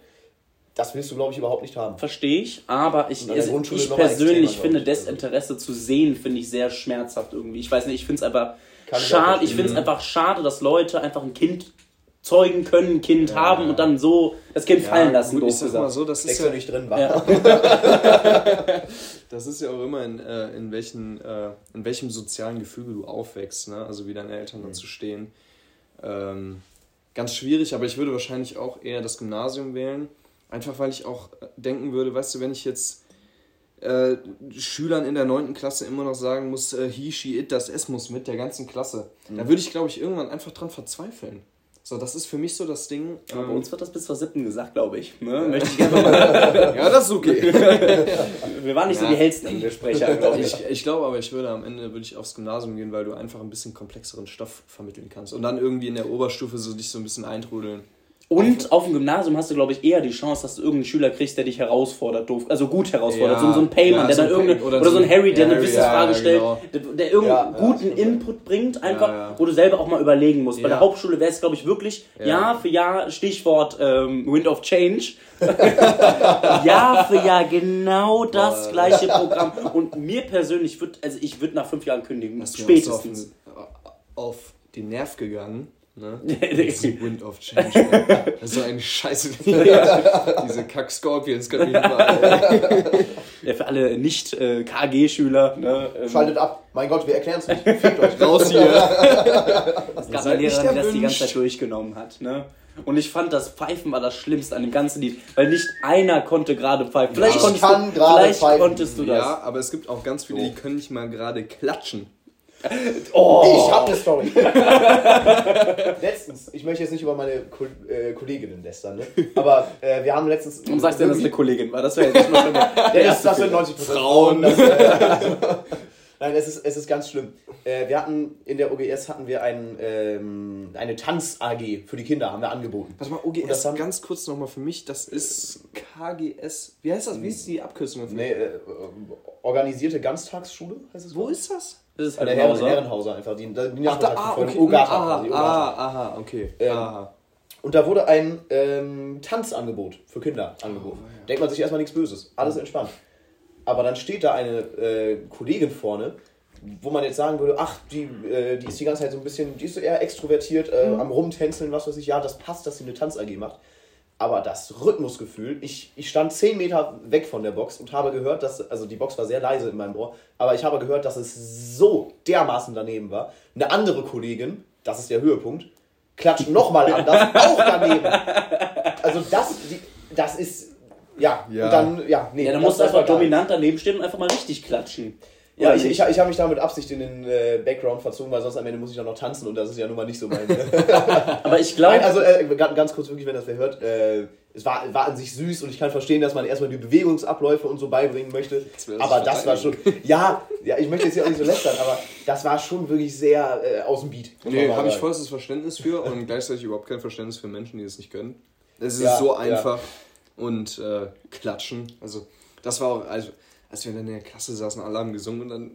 Speaker 2: das willst du, glaube ich, überhaupt nicht haben.
Speaker 3: Verstehe ich, aber ich,
Speaker 2: Grundschule
Speaker 3: ich persönlich
Speaker 2: extremer,
Speaker 3: finde. Desinteresse zu sehen, finde ich sehr schmerzhaft irgendwie. Ich weiß nicht, ich finde es
Speaker 2: auch
Speaker 3: schade. Ich finde es einfach schade, dass Leute einfach ein Kind zeugen können, ein Kind haben und dann so das Kind fallen lassen,
Speaker 1: gut, ich sag mal so, das ist ja,
Speaker 2: nicht drin, war.
Speaker 3: Ja.
Speaker 1: das ist ja auch immer in, äh, in, welchen, äh, in welchem sozialen Gefüge du aufwächst, ne? also wie deine Eltern dazu stehen. Ähm, ganz schwierig, aber ich würde wahrscheinlich auch eher das Gymnasium wählen, einfach weil ich auch äh, denken würde, weißt du, wenn ich jetzt äh, Schülern in der 9. Klasse immer noch sagen muss, äh, he, she, it, das S muss mit der ganzen Klasse, da würde ich, glaube ich, irgendwann einfach dran verzweifeln. So, das ist für mich so das Ding.
Speaker 3: Aber bei
Speaker 1: ähm,
Speaker 3: uns wird das bis zur siebten gesagt, glaube ich. Ne? Möchte ich gerne mal.
Speaker 1: ja, das ist okay.
Speaker 3: Wir waren nicht so
Speaker 1: Ja.
Speaker 3: die hellsten Englischsprecher, glaube ich.
Speaker 1: Ich, ich glaube aber, ich würde am Ende würde ich aufs Gymnasium gehen, weil du einfach ein bisschen komplexeren Stoff vermitteln kannst. Und dann irgendwie in der Oberstufe so dich so ein bisschen eintrudeln.
Speaker 3: Und auf dem Gymnasium hast du, glaube ich, eher die Chance, dass du irgendeinen Schüler kriegst, der dich herausfordert, doof, also gut herausfordert.
Speaker 1: Ja,
Speaker 3: so, so ein Payman,
Speaker 1: ja,
Speaker 3: der
Speaker 1: so
Speaker 3: dann
Speaker 1: ein
Speaker 3: irgendeine, oder,
Speaker 1: oder
Speaker 3: so ein Harry, der
Speaker 1: ja,
Speaker 3: eine Wissensfrage stellt,
Speaker 1: genau.
Speaker 3: der, der irgendeinen guten. Input bringt, einfach, wo du selber auch mal überlegen musst. Bei der Hauptschule wäre es, glaube ich, wirklich
Speaker 1: Ja.
Speaker 3: Jahr für Jahr, Stichwort ähm, Wind of Change, Jahr für Jahr genau das
Speaker 1: Boah.
Speaker 3: gleiche Programm. Und mir persönlich wird, also ich würde nach fünf Jahren kündigen, spätestens.
Speaker 1: den- auf den Nerv gegangen. Ne? Diese Wind of Change. ey. Das ist so eine Scheiße. Diese Kack-Scorpions können mich.
Speaker 3: Ja, für alle Nicht-KG-Schüler. Ne, ähm,
Speaker 2: Schaltet ab. Mein Gott, wir erklären es nicht. Fickt euch.
Speaker 1: Raus hier.
Speaker 3: Es gab
Speaker 1: seid
Speaker 3: eine
Speaker 1: nicht
Speaker 3: Lehrerin, die das die ganze Zeit durchgenommen hat. Ne? Und ich fand, das Pfeifen war das Schlimmste an dem ganzen Lied, weil nicht einer konnte gerade pfeifen. Vielleicht,
Speaker 2: Ich
Speaker 3: konntest, du, vielleicht
Speaker 2: pfeifen.
Speaker 3: konntest du das.
Speaker 1: Ja, aber es gibt auch ganz viele, die können nicht mal gerade klatschen.
Speaker 3: Oh,
Speaker 2: Ich habe eine Story. letztens, ich möchte jetzt nicht über meine Ko äh, Kolleginnen lästern, ne? aber äh, wir haben letztens.
Speaker 3: Warum sagst du denn, dass es eine Kollegin war? Das wäre jetzt nicht mal
Speaker 2: Ja, das,
Speaker 3: erste
Speaker 2: das sind
Speaker 3: Fehler.
Speaker 2: 90
Speaker 1: Frauen.
Speaker 2: Das, äh, Nein, es ist, es ist ganz schlimm. Äh, wir hatten in der OGS hatten wir ein, ähm, eine Tanz-AG für die Kinder, haben wir angeboten.
Speaker 1: Warte mal, OGS,
Speaker 2: haben-
Speaker 1: ganz kurz nochmal für mich, das ist KGS. Wie heißt das? Wie ist die Abkürzung dafür?
Speaker 2: Nee, äh, organisierte Ganztagsschule heißt es.
Speaker 1: Wo ist das?
Speaker 3: Das ist
Speaker 2: Äh,
Speaker 3: Herrenhauser.
Speaker 2: Herren, Herrenhauser einfach. Die, die
Speaker 1: Ach, da, ah,
Speaker 2: Nachmittagsbetreuung.
Speaker 1: okay.
Speaker 2: Ogata
Speaker 1: aha,
Speaker 2: quasi, Ogata.
Speaker 1: ah, aha, okay.
Speaker 2: Ähm,
Speaker 1: aha.
Speaker 2: Und da wurde ein ähm, Tanzangebot für Kinder angeboten. Denkt man sich erstmal nichts Böses. Alles entspannt. Aber dann steht da eine äh, Kollegin vorne, wo man jetzt sagen würde, ach, die, äh, die ist die ganze Zeit so ein bisschen, die ist so eher extrovertiert, äh, am Rumtänzeln, was weiß ich. Ja, das passt, dass sie eine Tanz-AG macht. Aber das Rhythmusgefühl, ich, ich stand 10 Meter weg von der Box und habe gehört, dass, also die Box war sehr leise in meinem Ohr, aber ich habe gehört, dass es so dermaßen daneben war. Eine andere Kollegin, das ist der Höhepunkt, klatscht nochmal anders, auch daneben. Also das, das ist, ja,
Speaker 1: Ja.
Speaker 2: und dann, ja, nee.
Speaker 3: Ja, dann
Speaker 2: das-
Speaker 3: musst du einfach dominant daneben stehen und einfach mal richtig klatschen.
Speaker 2: Ja, ich, ich, ich habe mich da mit Absicht in den äh, Background verzogen, weil sonst am Ende muss ich dann noch tanzen und das ist ja nun mal nicht so mein.
Speaker 3: Aber ich glaube,
Speaker 2: also äh, ganz, ganz kurz wirklich, wenn das wer hört, äh, es war, war an sich süß und ich kann verstehen, dass man erstmal die Bewegungsabläufe und so beibringen möchte.
Speaker 1: das
Speaker 2: Aber das war schon, ja, ja, ich möchte jetzt hier auch nicht so lästern, aber das war schon wirklich sehr äh, aus dem Beat.
Speaker 1: Nee, habe ich vollstes Verständnis für und gleichzeitig überhaupt kein Verständnis für Menschen, die es nicht können. Es ist
Speaker 2: Ja,
Speaker 1: so
Speaker 2: ja.
Speaker 1: einfach und äh, klatschen. Also, das war auch, also, als wir dann in der Klasse saßen, alle haben gesungen und dann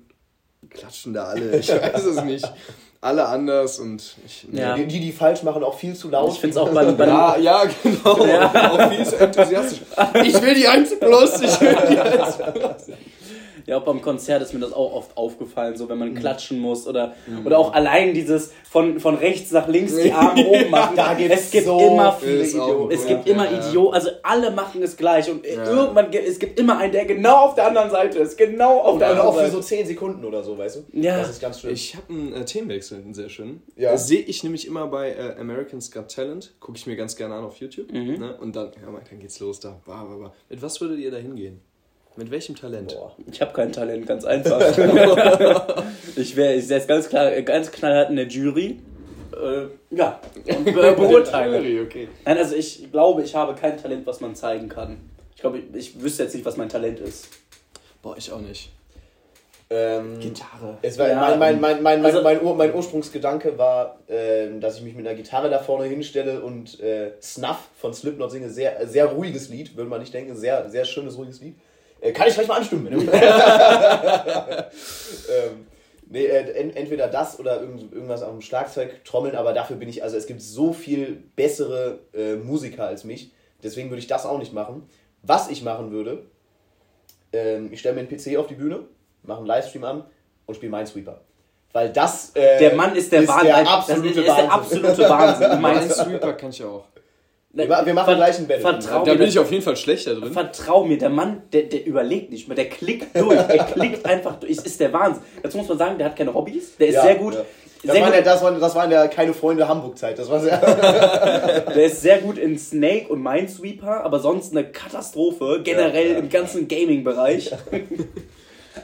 Speaker 1: klatschen da alle. Ich weiß es nicht. Alle anders und ich. nee.
Speaker 3: Ja.
Speaker 2: Die, die, die falsch machen, auch viel zu laut.
Speaker 3: ich finde es auch bei, bei
Speaker 1: Ja, ja, genau.
Speaker 3: Ja.
Speaker 1: Auch viel zu enthusiastisch. Ich will die 1 plus, ich will die 1 plus.
Speaker 3: Ja, auch beim Konzert ist mir das auch oft aufgefallen, so wenn
Speaker 2: Mhm.
Speaker 3: man klatschen muss oder, oder auch allein dieses von, von rechts nach links die Arme hoch machen.
Speaker 2: Da gibt's
Speaker 3: es gibt
Speaker 2: so
Speaker 3: immer viele Idioten. Es gibt
Speaker 1: ja,
Speaker 3: immer
Speaker 1: ja.
Speaker 3: Idioten, also alle machen es gleich und
Speaker 1: Ja.
Speaker 3: irgendwann gibt es gibt immer einen, der genau auf der anderen Seite ist, genau auf
Speaker 2: und
Speaker 3: der
Speaker 2: dann
Speaker 3: anderen
Speaker 2: auch für
Speaker 3: Seite.
Speaker 2: so 10 Sekunden oder so, weißt du?
Speaker 3: Ja.
Speaker 2: Das ist ganz schön.
Speaker 1: Ich habe einen äh, Themenwechsel, einen sehr schönen.
Speaker 2: Ja.
Speaker 1: Das sehe ich nämlich immer bei äh, American's Got Talent. Gucke ich mir ganz gerne an auf YouTube.
Speaker 3: Mhm.
Speaker 1: Ne? Und dann, ja, dann geht's los da. Bah, bah, bah. Mit was würdet ihr da hingehen? Mit welchem Talent?
Speaker 2: Boah.
Speaker 3: Ich habe kein Talent, ganz einfach. ich wäre ich jetzt ganz klar, ganz knallhart in der Jury. Äh, ja, und be beurteile.
Speaker 1: okay.
Speaker 3: Nein, also ich glaube, ich habe kein Talent, was man zeigen kann. Ich glaube, ich, ich wüsste jetzt nicht, was mein Talent ist.
Speaker 1: Boah, ich auch nicht.
Speaker 2: Ähm,
Speaker 1: Gitarre.
Speaker 2: Es war,
Speaker 3: Ja.
Speaker 2: mein, mein, mein, mein, mein,
Speaker 3: Also-
Speaker 2: mein, Ur, mein Ursprungsgedanke war, ähm, dass ich mich mit einer Gitarre da vorne hinstelle und äh, Snuff von Slipknot singe. Sehr, sehr ruhiges Lied, würde man nicht denken. Sehr, sehr schönes, ruhiges Lied. Äh, kann ich gleich mal anstimmen. ähm, nee, äh, en, entweder das oder irgend, irgendwas auf dem Schlagzeug trommeln, aber dafür bin ich, also es gibt so viel bessere äh, Musiker als mich. Deswegen würde ich das auch nicht machen. Was ich machen würde, ähm, ich stelle mir einen PC auf die Bühne, mache einen Livestream an und spiele Minesweeper. Weil das. Äh,
Speaker 3: Der Mann ist der Wahnsinn. Das
Speaker 2: absolute
Speaker 3: ist, ist
Speaker 2: Wahnsinn.
Speaker 3: der absolute Wahnsinn.
Speaker 1: Minesweeper kann ich auch.
Speaker 2: Wir ma- wir machen gleich ein Battle.
Speaker 3: Vertrau
Speaker 1: Da
Speaker 3: mir,
Speaker 1: bin ich auf jeden Fall schlechter drin.
Speaker 3: vertrau mir, der Mann, der, der überlegt nicht mehr, der klickt durch. Er klickt einfach durch. Es ist der Wahnsinn. Dazu muss man sagen, der hat keine Hobbys. Der ist
Speaker 2: Ja,
Speaker 3: sehr gut.
Speaker 2: ja. Das, war der, das, war, das war in der Keine Freunde Hamburg-Zeit. Das war sehr.
Speaker 3: Der ist sehr gut in Snake und Minesweeper, aber sonst eine Katastrophe, generell
Speaker 2: Ja, ja,
Speaker 3: im ganzen Gaming-Bereich.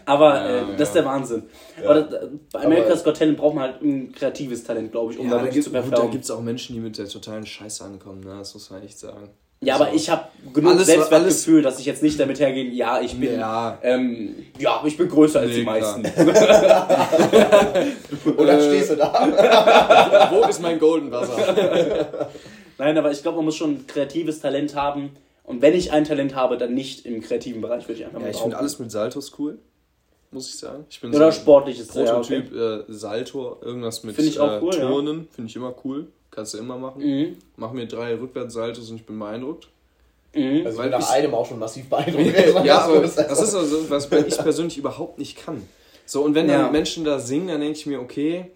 Speaker 3: Aber äh,
Speaker 1: Ja,
Speaker 3: das ist
Speaker 1: ja.
Speaker 3: der Wahnsinn. Aber das, bei America's
Speaker 2: Aber-
Speaker 3: Got Talent braucht man halt ein kreatives Talent, glaube ich, um
Speaker 1: Ja,
Speaker 3: da
Speaker 1: da
Speaker 3: wirklich
Speaker 1: gibt
Speaker 3: zu
Speaker 1: es
Speaker 3: performen.
Speaker 1: auch Menschen, die mit der totalen Scheiße ankommen, ne? das muss man echt sagen.
Speaker 3: Ja, aber
Speaker 1: Also,
Speaker 3: ich habe genug
Speaker 1: Alles-
Speaker 3: Selbstwertgefühl, dass ich jetzt nicht damit hergehe, ja, ich bin,
Speaker 1: Ja.
Speaker 3: ähm, ja, ich bin größer als
Speaker 1: Nee,
Speaker 3: die
Speaker 1: klar.
Speaker 3: meisten.
Speaker 2: Und dann
Speaker 1: Äh.
Speaker 2: stehst du da.
Speaker 1: Wo ist mein Golden Wasser?
Speaker 3: Nein, aber ich glaube, man muss schon ein kreatives Talent haben. Und wenn ich ein Talent habe, dann nicht im kreativen Bereich, würde ich einfach
Speaker 1: Ja,
Speaker 3: mal
Speaker 1: ich finde alles mit Saltos cool, muss ich sagen. Ich bin
Speaker 3: Oder
Speaker 1: so ein
Speaker 3: sportliches ja,
Speaker 1: Prototyp äh, Salto, irgendwas mit
Speaker 3: Find ich auch
Speaker 1: äh,
Speaker 3: cool, ja.
Speaker 1: Turnen, finde ich immer cool. Kannst du immer machen.
Speaker 3: Mhm.
Speaker 1: Mach mir drei Rückwärtssaltos und ich bin beeindruckt.
Speaker 3: Mhm.
Speaker 2: Also
Speaker 1: Weil
Speaker 2: nach einem auch schon massiv beeindruckt.
Speaker 1: Ja, aber das ist also, was ich persönlich überhaupt nicht kann. So, und wenn
Speaker 3: Ja.
Speaker 1: dann Menschen da singen, dann denke ich mir, okay,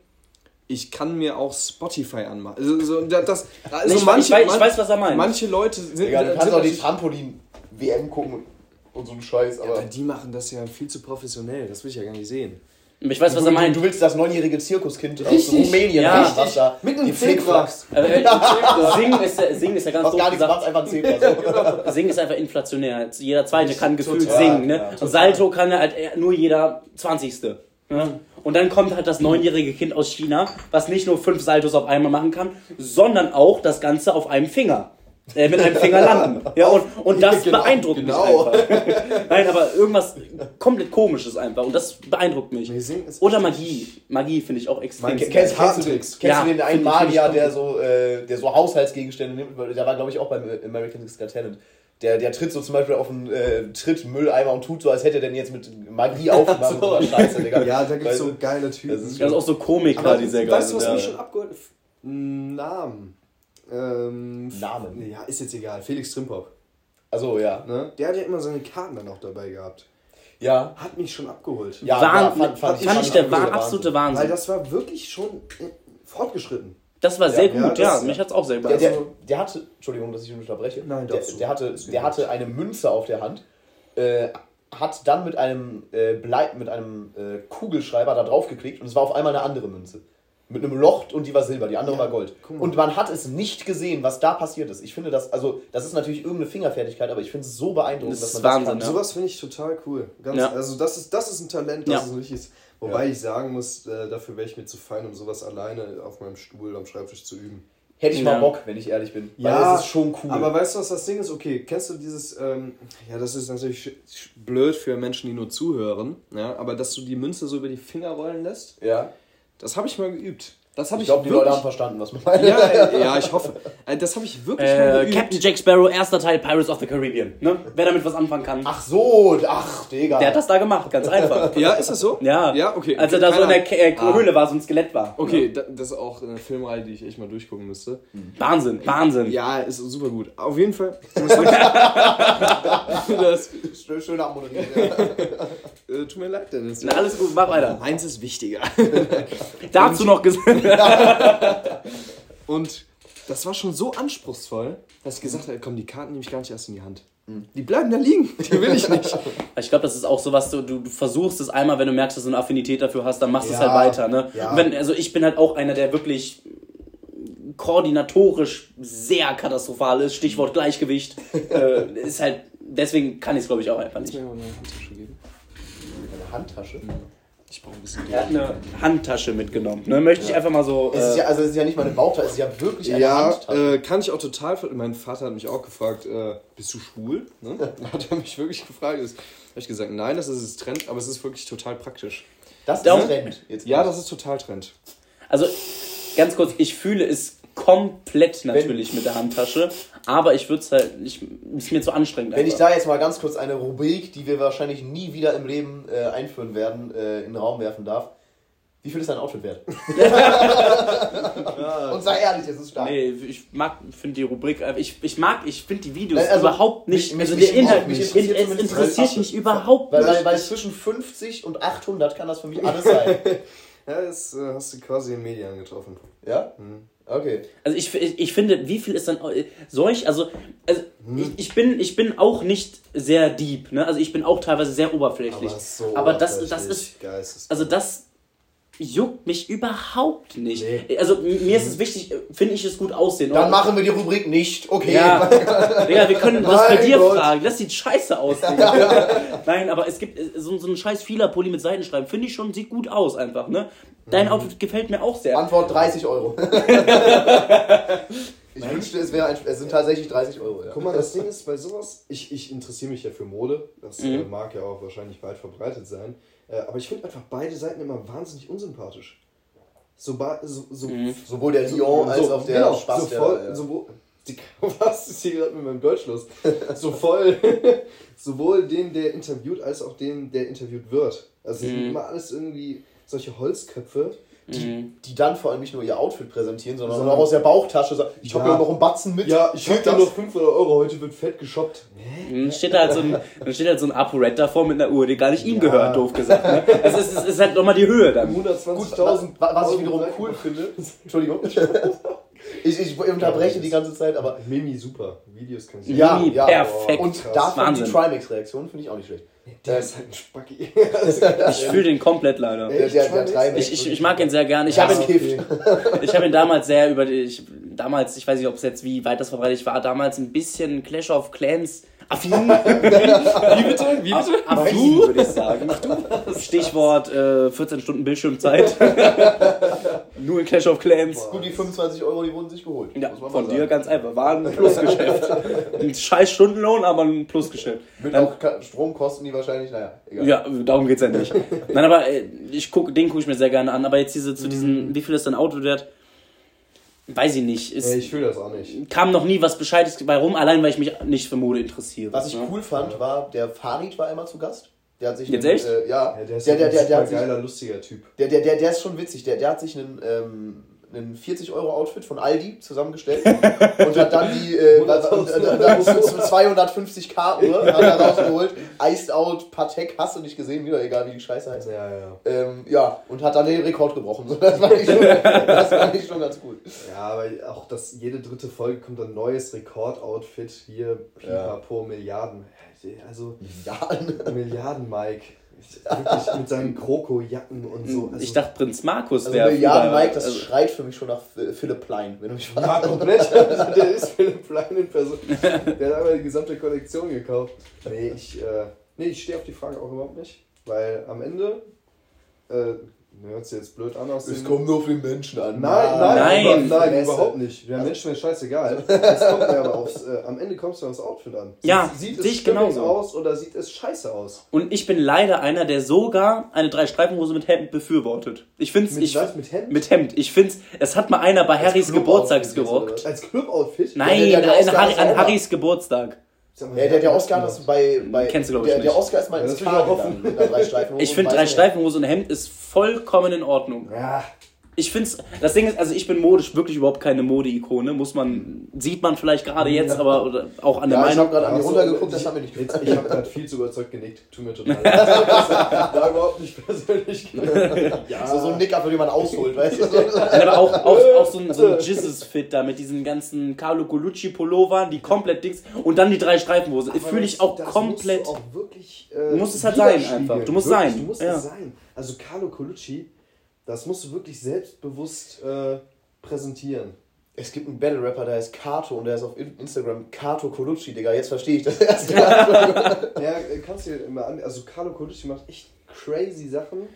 Speaker 1: ich kann mir auch Spotify anmachen. Also, so, da- das, also
Speaker 3: Nee, ich,
Speaker 1: manche,
Speaker 3: ich, weiß, ich weiß, was er meint.
Speaker 1: manche Leute sind,
Speaker 2: Digga, du
Speaker 1: sind
Speaker 2: kannst auch die Trampolin-WM gucken und so einen Scheiß, aber.
Speaker 1: aber die machen das ja viel zu professionell. Das will ich ja gar nicht sehen.
Speaker 3: ich weiß, was
Speaker 2: du,
Speaker 3: er meint.
Speaker 2: Du, willst das neunjährige Zirkuskind aus
Speaker 1: Richtig.
Speaker 2: Rumänien
Speaker 3: Ja.
Speaker 2: was da
Speaker 1: Mit einem
Speaker 2: die
Speaker 1: Zebra.
Speaker 3: Äh, äh, Singen, ist, ja- Singen ist ja ganz
Speaker 2: Was gar nichts
Speaker 3: gesagt.
Speaker 2: macht, einfach ein Zebra. So.
Speaker 3: Singen ist einfach inflationär. Jeder Zweite kann gefühlt
Speaker 2: Total,
Speaker 3: singen. Ne?
Speaker 2: ja,
Speaker 3: und. Salto kann ja halt nur jeder Zwanzigste. Ne? Und dann kommt halt das neunjährige Kind aus China, was nicht nur fünf Saltos auf einmal machen kann, sondern auch das Ganze auf einem Finger. Äh, mit einem Finger landen. Ja, und, und das
Speaker 2: Genau,
Speaker 3: beeindruckt
Speaker 2: genau.
Speaker 3: mich einfach. Nein, aber irgendwas komplett komisches einfach. Und das beeindruckt mich. Oder Magie. Magie finde ich auch extrem.
Speaker 2: Kennst, kennst, du den,
Speaker 1: Kartentricks.
Speaker 2: kennst
Speaker 3: Ja,
Speaker 2: du den einen Magier, der so, äh, der so Haushaltsgegenstände nimmt? Der war, glaube ich, auch beim American Next Got Talent. Der, der tritt so zum Beispiel auf einen äh, Tritt Mülleimer und tut so, als hätte er denn jetzt mit Magie aufgemacht so Scheiße, Digga.
Speaker 1: Ja, da gibt es so geile Typen.
Speaker 2: Das ist
Speaker 3: Das ist auch so Komiker, die sehr geil
Speaker 1: weißt du,
Speaker 3: sind.
Speaker 1: was mich schon abgeholt? Namen. Ähm,
Speaker 2: Namen?
Speaker 1: Ja, ist jetzt egal. Felix Trimpop.
Speaker 2: Also ja.
Speaker 1: Ne? Der hat ja immer seine Karten dann auch dabei gehabt.
Speaker 2: Ja.
Speaker 1: Hat mich schon abgeholt.
Speaker 2: Ja,
Speaker 3: Wahn-
Speaker 2: ja,
Speaker 3: fand, fand, ich der war absolute
Speaker 1: Weil
Speaker 3: Wahnsinn.
Speaker 1: das war wirklich schon äh, fortgeschritten.
Speaker 3: Das war sehr
Speaker 1: Ja,
Speaker 3: gut,
Speaker 1: ja,
Speaker 3: ja.
Speaker 1: das-
Speaker 3: mich hat's auch sehr
Speaker 2: Der, der,
Speaker 1: Also-
Speaker 2: der hatte, Entschuldigung, dass ich ihn unterbreche.
Speaker 1: Nein,
Speaker 2: der, der, hatte, der hatte eine Münze auf der Hand, äh, hat dann mit einem, äh, Blei, mit einem äh, Kugelschreiber da drauf geklickt und es war auf einmal eine andere Münze. Mit einem Loch und die war Silber, die andere
Speaker 1: Ja,
Speaker 2: war Gold. Und man hat es nicht gesehen, was da passiert ist. Ich finde das, also, das ist natürlich irgendeine Fingerfertigkeit, aber ich finde es so beeindruckend,
Speaker 3: Das
Speaker 2: dass man
Speaker 3: Wahnsinn,
Speaker 2: das
Speaker 3: ja.
Speaker 2: kann.
Speaker 1: Sowas finde ich total cool. Ganz,
Speaker 3: Ja.
Speaker 1: Also das ist, das ist ein Talent, das
Speaker 3: Ja.
Speaker 1: ist ein richtiges. Wobei ich sagen muss, äh, dafür wäre ich mir zu fein, um sowas alleine auf meinem Stuhl am Schreibtisch zu üben.
Speaker 2: Hätte ich
Speaker 3: Ja.
Speaker 2: mal Bock, wenn ich ehrlich bin.
Speaker 1: Ja,
Speaker 2: Weil es ist schon cool.
Speaker 1: Aber weißt du, was das Ding ist? Okay, kennst du dieses, ähm, ja, das ist natürlich blöd für Menschen, die nur zuhören, ja, aber dass du die Münze so über die Finger rollen lässt,
Speaker 2: ja.
Speaker 1: Das habe ich mal geübt. Das habe
Speaker 2: Ich
Speaker 1: ich,
Speaker 2: glaube, die Leute haben verstanden, was man meint.
Speaker 1: ja, äh, ja, ich hoffe. Äh, Das habe ich wirklich
Speaker 3: Äh. Captain Jack Sparrow, erster Teil Pirates of the Caribbean. Ne? Wer damit was anfangen kann.
Speaker 2: Ach so, ach, Digga.
Speaker 3: Der hat das da gemacht, ganz einfach.
Speaker 1: ja, ist das so?
Speaker 3: Ja.
Speaker 1: Ja, okay.
Speaker 3: Als er da so in der äh,
Speaker 1: Ah.
Speaker 3: Höhle war, so ein Skelett war.
Speaker 1: Okay, da, das ist auch eine Filmreihe, die ich echt mal durchgucken müsste.
Speaker 3: Wahnsinn, Wahnsinn.
Speaker 1: Ja, ist super gut. Auf jeden Fall. das,
Speaker 2: Schön- Schöne Abmoderiert.
Speaker 1: äh, tut mir leid, Dennis.
Speaker 3: Na, alles gut, mach weiter.
Speaker 1: Meins ist wichtiger.
Speaker 3: Dazu noch gesagt.
Speaker 1: Und das war schon so anspruchsvoll, dass ich gesagt habe, komm, die Karten nehme ich gar nicht erst in die Hand. Die bleiben da liegen. Die will ich nicht.
Speaker 3: Ich glaube, das ist auch so was, du, du du versuchst es einmal, wenn du merkst, dass du eine Affinität dafür hast, dann machst du es
Speaker 1: Ja,
Speaker 3: halt weiter. Ne?
Speaker 1: ja.
Speaker 3: Wenn, also ich bin halt auch einer, der wirklich koordinatorisch sehr katastrophal ist. Stichwort Gleichgewicht. äh, ist halt, deswegen kann ich es, glaube ich, auch einfach nicht.
Speaker 1: Mir mal eine Handtasche geben.
Speaker 2: Eine Handtasche.
Speaker 1: Ich brauche ein bisschen
Speaker 3: Er hat eine Handtasche mitgenommen. Ne? Möchte ich einfach mal so.
Speaker 2: Es ist
Speaker 3: Äh,
Speaker 2: ja, also es ist ja nicht mal eine Bautasche, es ist ja wirklich eine
Speaker 1: Ja,
Speaker 2: Handtasche.
Speaker 1: äh, kann ich auch total. Mein Vater hat mich auch gefragt, äh, bist du schwul? Ne? Hat er mich wirklich gefragt. Habe ich gesagt, nein, das ist das Trend, aber es ist wirklich total praktisch.
Speaker 2: das ist Trend. Jetzt
Speaker 1: Ja, das ist total Trend.
Speaker 3: also, ganz kurz, ich fühle es komplett natürlich mit der Handtasche, aber ich würde es halt, ich, ist mir zu anstrengend.
Speaker 2: Wenn ich
Speaker 3: einfach.
Speaker 2: da jetzt mal ganz kurz eine Rubrik, die wir wahrscheinlich nie wieder im Leben äh, einführen werden, äh, in den Raum werfen darf. Wie viel ist dein Outfit wert? Und sei ehrlich, es ist stark.
Speaker 3: Nee, ich mag, finde die Rubrik, äh, ich, ich mag, ich finde die Videos
Speaker 2: Nein, also,
Speaker 3: überhaupt nicht,
Speaker 2: mich-
Speaker 3: also
Speaker 2: mich-
Speaker 3: der Inhalt,
Speaker 2: mich
Speaker 3: mich,
Speaker 2: interessiert
Speaker 3: es
Speaker 2: zumindest
Speaker 3: interessiert mich überhaupt
Speaker 2: Weil,
Speaker 3: nicht.
Speaker 2: weil, weil zwischen 50 und 800 kann das für mich alles sein.
Speaker 1: Ja, jetzt äh, hast du quasi in Medien getroffen.
Speaker 2: ja? Okay.
Speaker 3: Also ich, ich, ich finde, wie viel ist dann solch, also, also
Speaker 2: Hm.
Speaker 3: ich, ich, bin, ich bin auch nicht sehr deep, ne? Also ich bin auch teilweise sehr oberflächlich.
Speaker 1: Aber so
Speaker 3: Aber das, das ist,
Speaker 1: Geisteskrank.
Speaker 3: also das juckt mich überhaupt nicht.
Speaker 1: Nee.
Speaker 3: Also mir ist es wichtig, äh, finde ich es gut aussehen.
Speaker 2: Dann
Speaker 3: Und-
Speaker 2: machen wir die Rubrik nicht. Okay.
Speaker 3: Ja, Digga, wir können was bei dir
Speaker 2: Gott.
Speaker 3: fragen. Das sieht scheiße aus. Nein, aber es gibt äh, so, so einen scheiß Fehlerpulli mit Seitenschreiben. Finde ich schon, sieht gut aus einfach, ne? Dein Outfit gefällt mir auch sehr.
Speaker 2: Antwort 30 Euro. ich wünschte, es, wäre ein, es sind tatsächlich 30 Euro. Ja.
Speaker 1: Guck mal, das Ding ist bei sowas, ich, ich interessiere mich ja für Mode, das äh,
Speaker 3: Mhm.
Speaker 1: mag ja auch wahrscheinlich weit verbreitet sein, aber ich finde einfach beide Seiten immer wahnsinnig unsympathisch. So, so, so,
Speaker 3: Mhm.
Speaker 2: Sowohl der Lyon als auch der
Speaker 1: genau,
Speaker 2: Spaß.
Speaker 1: so
Speaker 2: der
Speaker 1: voll,
Speaker 2: da, ja.
Speaker 1: so, wo- die, was ist hier gerade mit meinem Deutsch los? So voll, sowohl den, der interviewt, als auch den, der interviewt wird. Also es sind
Speaker 3: Mhm.
Speaker 1: immer alles irgendwie solche Holzköpfe.
Speaker 3: Mhm.
Speaker 2: die dann vor allem nicht nur ihr Outfit präsentieren, sondern
Speaker 1: Sondern-
Speaker 2: auch aus der Bauchtasche sagen, ich habe
Speaker 1: Ja.
Speaker 2: ja noch einen Batzen mit.
Speaker 1: Ja, ich
Speaker 2: Krieg
Speaker 1: hab da noch 500 Euro, heute wird fett geshoppt.
Speaker 3: Dann steht da halt so ein, dann steht halt so ein ApoRed davor mit einer Uhr, die gar nicht ihm
Speaker 1: Ja.
Speaker 3: gehört, doof gesagt. Ne? Also es ist, es ist halt nochmal die Höhe dann.
Speaker 2: Gut,
Speaker 1: 120.000.
Speaker 2: was, was ich wiederum cool finde, Entschuldigung, ich, ich unterbreche die ganze Zeit, aber
Speaker 1: Mimi, super. Videos kann ich
Speaker 2: ja,
Speaker 3: Mimi,
Speaker 2: ja.
Speaker 3: perfekt.
Speaker 2: Und dafür
Speaker 3: Wahnsinn.
Speaker 2: die Trimax-Reaktion finde ich auch nicht schlecht.
Speaker 1: Der ist halt ein Spacki.
Speaker 3: Ich fühle den komplett leider.
Speaker 2: Der, der, der Trimax.
Speaker 3: Ich, ich, ich mag ihn sehr gern. Ich habe ihn, ich hab ihn damals sehr über die, ich, damals, ich weiß nicht, ob es jetzt wie weit das verbreitet war, damals ein bisschen Clash of Clans Affin.
Speaker 1: Wie bitte? Wie bitte?
Speaker 3: Affin, würde ich sagen. Stichwort äh, 14 Stunden Bildschirmzeit. Nur in Clash of Clans.
Speaker 2: Gut, die 25 Euro, die wurden sich geholt.
Speaker 3: Ja, von
Speaker 2: mal
Speaker 3: dir
Speaker 2: sagen.
Speaker 3: ganz einfach. War ein Plusgeschäft. ein scheiß Stundenlohn, aber ein Plusgeschäft.
Speaker 2: Mit
Speaker 3: Dann-
Speaker 2: auch Stromkosten, die wahrscheinlich, naja, egal.
Speaker 3: Ja, darum geht's ja nicht. Nein, aber äh, ich guck, den gucke ich mir sehr gerne an. Aber jetzt diese zu diesen, wie viel ist dein Auto wert? Weiß ich nicht. Es
Speaker 1: Nee, ich fühle das auch nicht.
Speaker 3: kam noch nie was Bescheides bei rum, allein weil ich mich nicht für Mode interessiere.
Speaker 2: Was ich
Speaker 3: ne?
Speaker 2: cool fand, war, der Farid war immer zu Gast. Der hat sich
Speaker 3: Jetzt
Speaker 2: einen,
Speaker 3: echt?
Speaker 2: Äh, ja,
Speaker 1: Ja, der ist
Speaker 2: der, der,
Speaker 1: ein
Speaker 2: der, der, sich,
Speaker 1: geiler, lustiger Typ.
Speaker 2: der, der, der, der ist schon witzig. Der, der hat sich einen, ähm, einen 40-Euro-Outfit von Aldi zusammengestellt und hat dann die äh,
Speaker 1: 100.000
Speaker 2: äh, dann zu, zu 250 Karten ne, hat er rausgeholt. Iced Out, Patek, hast du nicht gesehen, wieder egal wie die Scheiße heißt.
Speaker 1: Ja, ja.
Speaker 2: Ähm, ja, und hat dann den Rekord gebrochen. So, das, fand ich schon, das fand ich schon ganz cool.
Speaker 1: Ja, aber auch das jede dritte Folge kommt ein neues Rekordoutfit. Hier, Pipapo, Milliarden. Also,
Speaker 2: Ja,
Speaker 1: Milliarden, Mike. Wirklich mit seinen Kroko-Jacken und so. Also,
Speaker 3: ich dachte, Prinz Markus
Speaker 2: also
Speaker 3: wäre.
Speaker 2: Milliarden
Speaker 3: früher-
Speaker 2: Mike, das
Speaker 3: also,
Speaker 2: schreit für mich schon nach Philipp Plein, wenn du mich
Speaker 1: Ja,
Speaker 2: fragst.
Speaker 1: komplett. Also, der ist Philipp Plein in Person. Der hat einmal die gesamte Kollektion gekauft. Nee, ich, äh, nee, ich stehe auf die Frage auch überhaupt nicht. Weil am Ende, äh, hört sich jetzt blöd an aus
Speaker 2: Es kommt nur auf den Menschen an.
Speaker 1: Nein, nein,
Speaker 3: Nein.
Speaker 1: über, nein, überhaupt nicht. Der Mensch ist mir scheißegal. Es kommt mir aber aufs, äh, am Ende kommst du aufs Outfit an.
Speaker 3: Ja,
Speaker 1: sieht
Speaker 3: sehe
Speaker 1: es
Speaker 3: genauso.
Speaker 1: aus oder sieht es scheiße aus?
Speaker 3: Und ich bin leider einer, der sogar eine Drei-Streifen-Hose mit Hemd befürwortet. Ich finde es.
Speaker 1: Mit
Speaker 3: Ich,
Speaker 1: was? Mit Hemd?
Speaker 3: mit Hemd. Ich finde es hat mal einer bei Harrys
Speaker 2: oder
Speaker 3: gerockt.
Speaker 1: Als Club-Outfit?
Speaker 3: Nein,
Speaker 2: der- der
Speaker 3: an, Harry, an Harrys Geburtstag.
Speaker 2: Ja, der, der Oscar
Speaker 1: hat
Speaker 2: ist bei, bei
Speaker 3: Kennst du, glaub ich,
Speaker 2: der, der. Oscar ist mal
Speaker 1: Ja,
Speaker 2: ins
Speaker 1: das will ich
Speaker 2: mit einer Drei-Streifen-Hose
Speaker 3: finde drei Streifenhose und Hemd ist vollkommen in Ordnung.
Speaker 1: Ja,
Speaker 3: Ich finde das Ding ist, also ich bin modisch wirklich überhaupt keine Mode-Ikone, muss man, sieht man vielleicht gerade jetzt, aber oder auch an der
Speaker 2: Ja, ich
Speaker 3: Meinung.
Speaker 2: habe gerade an die
Speaker 1: Also,
Speaker 2: runtergeguckt, das
Speaker 1: ich-
Speaker 2: hat mir nicht gefallen.
Speaker 1: ich habe gerade viel zu überzeugt genickt. Tut mir total leid. Da überhaupt nicht persönlich. Ja,
Speaker 2: So, so ein Nicker, für den man ausholt, weißt du?
Speaker 3: Nein, aber auch, auch, auch so ein, so ein Jizzes-Fit da mit diesen ganzen Carlo Colucci-Pullovern, die komplett dick sind, und dann die drei Streifenhose. Fühle ich auch
Speaker 1: das
Speaker 3: komplett.
Speaker 1: Musst du auch wirklich, äh,
Speaker 3: Muss es halt sein einfach. Du musst
Speaker 1: wirklich,
Speaker 3: sein.
Speaker 1: Du musst
Speaker 3: Ja.
Speaker 1: es sein. Also Carlo Colucci, das musst du wirklich selbstbewusst äh, präsentieren.
Speaker 2: Es gibt einen Battle-Rapper, der heißt Kato und der ist auf In- Instagram Kato Colucci, Digga. Jetzt verstehe ich das erst.
Speaker 1: Ja, kannst du dir immer an. Also Carlo Colucci macht echt crazy Sachen.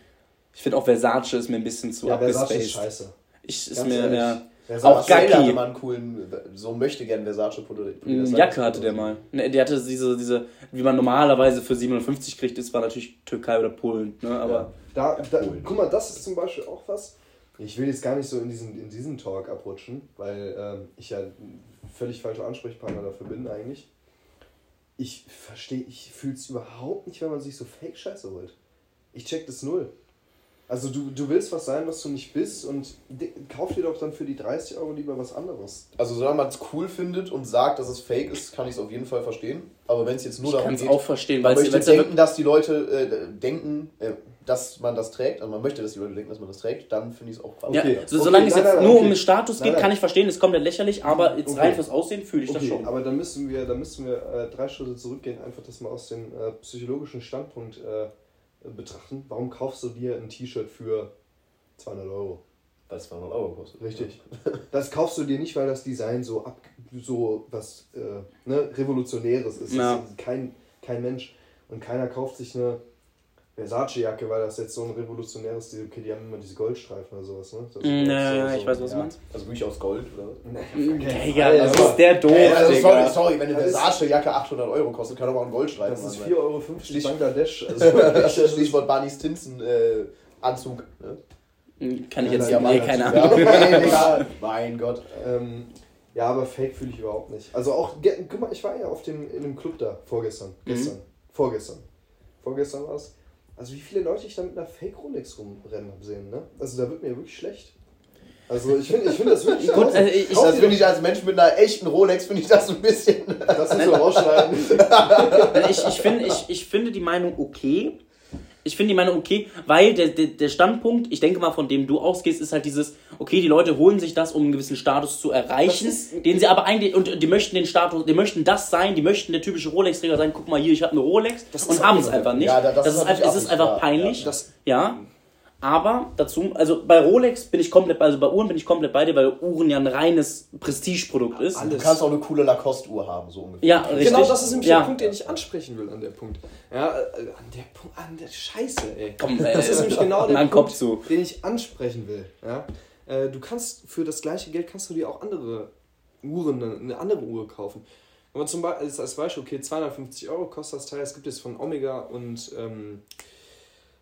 Speaker 3: Ich finde auch Versace ist mir ein bisschen zu
Speaker 1: Versace ist
Speaker 3: abgespaced.
Speaker 1: scheiße.
Speaker 3: Ich, ist
Speaker 1: Ganz
Speaker 3: mir,
Speaker 1: ehrlich.
Speaker 3: ja.
Speaker 1: Versace-
Speaker 3: Auch Gacki.
Speaker 2: hatte mal einen coolen, so möchte gern Versace Pullover.
Speaker 3: Eine Jacke hatte der mal. Ne, Der hatte diese, diese, wie man normalerweise für 57 kriegt, das war natürlich Türkei oder Polen. Ne? Aber
Speaker 1: Da, da, guck mal, das ist zum Beispiel auch was. Ich will jetzt gar nicht so in diesen, in diesen Talk abrutschen, weil ähm, ich ja völlig falscher Ansprechpartner dafür bin eigentlich. Ich verstehe, ich fühle es überhaupt nicht, wenn man sich so Fake-Scheiße holt. Ich check das null. Also du, du willst was sein, was du nicht bist und kauf dir doch dann für die 30 Euro lieber was anderes.
Speaker 2: Also solange man es cool findet und sagt, dass es fake ist, kann ich es auf jeden Fall verstehen. Aber wenn es jetzt nur
Speaker 3: ich
Speaker 2: darum
Speaker 3: kann es
Speaker 2: geht,
Speaker 3: auch verstehen,
Speaker 2: man
Speaker 3: weil
Speaker 2: möchte
Speaker 3: es ja
Speaker 2: denken, dass die Leute äh, denken, äh, dass man das trägt, also man möchte, dass die Leute denken, dass man das trägt, dann finde ich es auch krass.
Speaker 3: Ja,
Speaker 1: Okay.
Speaker 3: so,
Speaker 1: Okay,
Speaker 3: solange es
Speaker 1: nein,
Speaker 3: jetzt
Speaker 1: nein,
Speaker 3: nur
Speaker 1: okay.
Speaker 3: um den Status geht,
Speaker 1: Nein, nein.
Speaker 3: kann ich verstehen, ist komplett lächerlich, aber jetzt
Speaker 1: Okay.
Speaker 3: rein fürs Aussehen fühle ich das
Speaker 1: Okay,
Speaker 3: schon.
Speaker 1: aber dann müssen wir, dann müssen wir äh, drei Schritte zurückgehen, einfach das mal aus dem äh, psychologischen Standpunkt äh, betrachten. Warum kaufst du dir ein T-Shirt für 200 Euro?
Speaker 2: Weil es 200 Euro kostet.
Speaker 1: Richtig. Das kaufst du dir nicht, weil das Design so ab, so was äh, ne, Revolutionäres ist.
Speaker 3: Ja.
Speaker 1: Ist kein, kein Mensch und keiner kauft sich eine Versace-Jacke, weil das jetzt so ein revolutionäres, die- okay, die haben immer diese Goldstreifen oder sowas, ne? Das
Speaker 3: Mm,
Speaker 1: so-
Speaker 3: ja, ja,
Speaker 1: so-
Speaker 3: ich weiß, was du
Speaker 1: ja.
Speaker 3: meinst.
Speaker 2: Also wirklich aus Gold, oder?
Speaker 3: Digga, das
Speaker 1: Also-
Speaker 3: ist der doof,
Speaker 2: Ey, also sorry, sorry, wenn eine Versace-Jacke 800 Euro kostet, kann aber auch ein Goldstreifen
Speaker 1: Das ist
Speaker 2: sein.
Speaker 1: 4,50 Euro Bangladesch. Also,
Speaker 2: Stichwort, Stichwort Barney Stinson äh, Anzug. Ne?
Speaker 3: Hm, Kann ich
Speaker 1: Ja,
Speaker 3: jetzt
Speaker 1: nein,
Speaker 3: nee, keine
Speaker 1: ja.
Speaker 3: Ahnung.
Speaker 2: okay, Digga. Mein Gott.
Speaker 1: Ähm, ja, aber Fake fühle ich überhaupt nicht. Also auch, guck mal, ich war ja auf dem, in einem Club da, vorgestern. Gestern. Vorgestern. Vorgestern war es. Also wie viele Leute ich da mit einer Fake Rolex rumrennen habe sehen, ne? Also da wird mir wirklich schlecht. Also ich finde ich find das wirklich
Speaker 3: Gut, also ich-
Speaker 2: Das finde ich als Mensch mit einer echten Rolex, finde ich das ein bisschen.
Speaker 1: das ist so rausschneiden.
Speaker 3: ich, ich, finde, ich, ich finde die Meinung okay. Ich finde die Meinung okay, weil der, der, der Standpunkt, ich denke mal, von dem du ausgehst, ist halt dieses, okay, die Leute holen sich das, um einen gewissen Status zu erreichen,
Speaker 1: ist-
Speaker 3: den sie aber eigentlich, und die möchten den Status, die möchten das sein, die möchten der typische Rolex-Träger sein, guck mal hier, ich habe eine Rolex und haben es einfach nicht.
Speaker 2: Ja, da- das
Speaker 3: das
Speaker 2: ist
Speaker 3: ist, ist einfach peinlich.
Speaker 2: Ja,
Speaker 1: das-
Speaker 3: ja. Aber dazu, also bei Rolex bin ich komplett, also bei Uhren bin ich komplett bei dir, weil Uhren ja ein reines Prestigeprodukt ist.
Speaker 2: Du kannst auch eine coole Lacoste-Uhr haben, so ungefähr.
Speaker 3: Ja, richtig.
Speaker 1: Genau, das ist nämlich
Speaker 3: ja.
Speaker 1: der Punkt, den ich ansprechen will an der Punkt. Ja, äh, an der Punkt, an der Scheiße, ey.
Speaker 3: Komm, ey,
Speaker 1: das ist nämlich genau der Punkt,
Speaker 3: Kopf zu.
Speaker 1: den ich ansprechen will. Ja? Äh, du kannst für das gleiche Geld kannst du dir auch andere Uhren, eine- eine andere Uhr kaufen. Wenn man zum Beispiel als Beispiel, okay, 250 Euro kostet das Teil, es gibt es von Omega und ähm,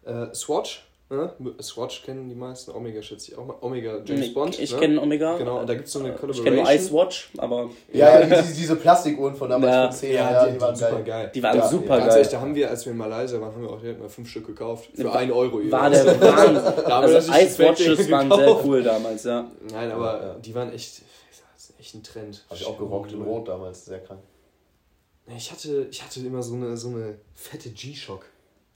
Speaker 1: äh, Swatch. Ne? Swatch kennen die meisten, Omega schätze ich auch mal. Omega James Bond.
Speaker 3: Ich
Speaker 1: ne?
Speaker 3: kenne Omega.
Speaker 1: Genau, und da gibt es so eine
Speaker 3: Ich
Speaker 1: Collaboration.
Speaker 3: kenne nur Ice Watch, aber
Speaker 2: Ja, ja, die, diese Plastikuhren von damals
Speaker 3: Ja.
Speaker 2: von 10
Speaker 1: Ja,
Speaker 2: Jahren,
Speaker 1: die, die, waren super
Speaker 2: geil.
Speaker 1: geil.
Speaker 3: Die waren
Speaker 1: ja,
Speaker 3: super
Speaker 1: ganz
Speaker 3: geil.
Speaker 1: Ehrlich, da haben wir, als wir in Malaysia waren, haben wir auch direkt mal fünf Stück gekauft. Für
Speaker 3: War-
Speaker 1: 1 Euro.
Speaker 3: war der Wahnsinn. Also
Speaker 1: natürlich
Speaker 3: Ice Watches
Speaker 1: Felddinger
Speaker 3: waren sehr
Speaker 1: gekauft.
Speaker 3: cool damals, ja.
Speaker 1: Nein, aber
Speaker 2: Ja, ja.
Speaker 1: die waren echt, das ist echt ein Trend.
Speaker 2: Hab ich auch gerockt in Rot damals, sehr krank.
Speaker 1: Ich hatte, ich hatte immer so eine, so eine fette G-Shock.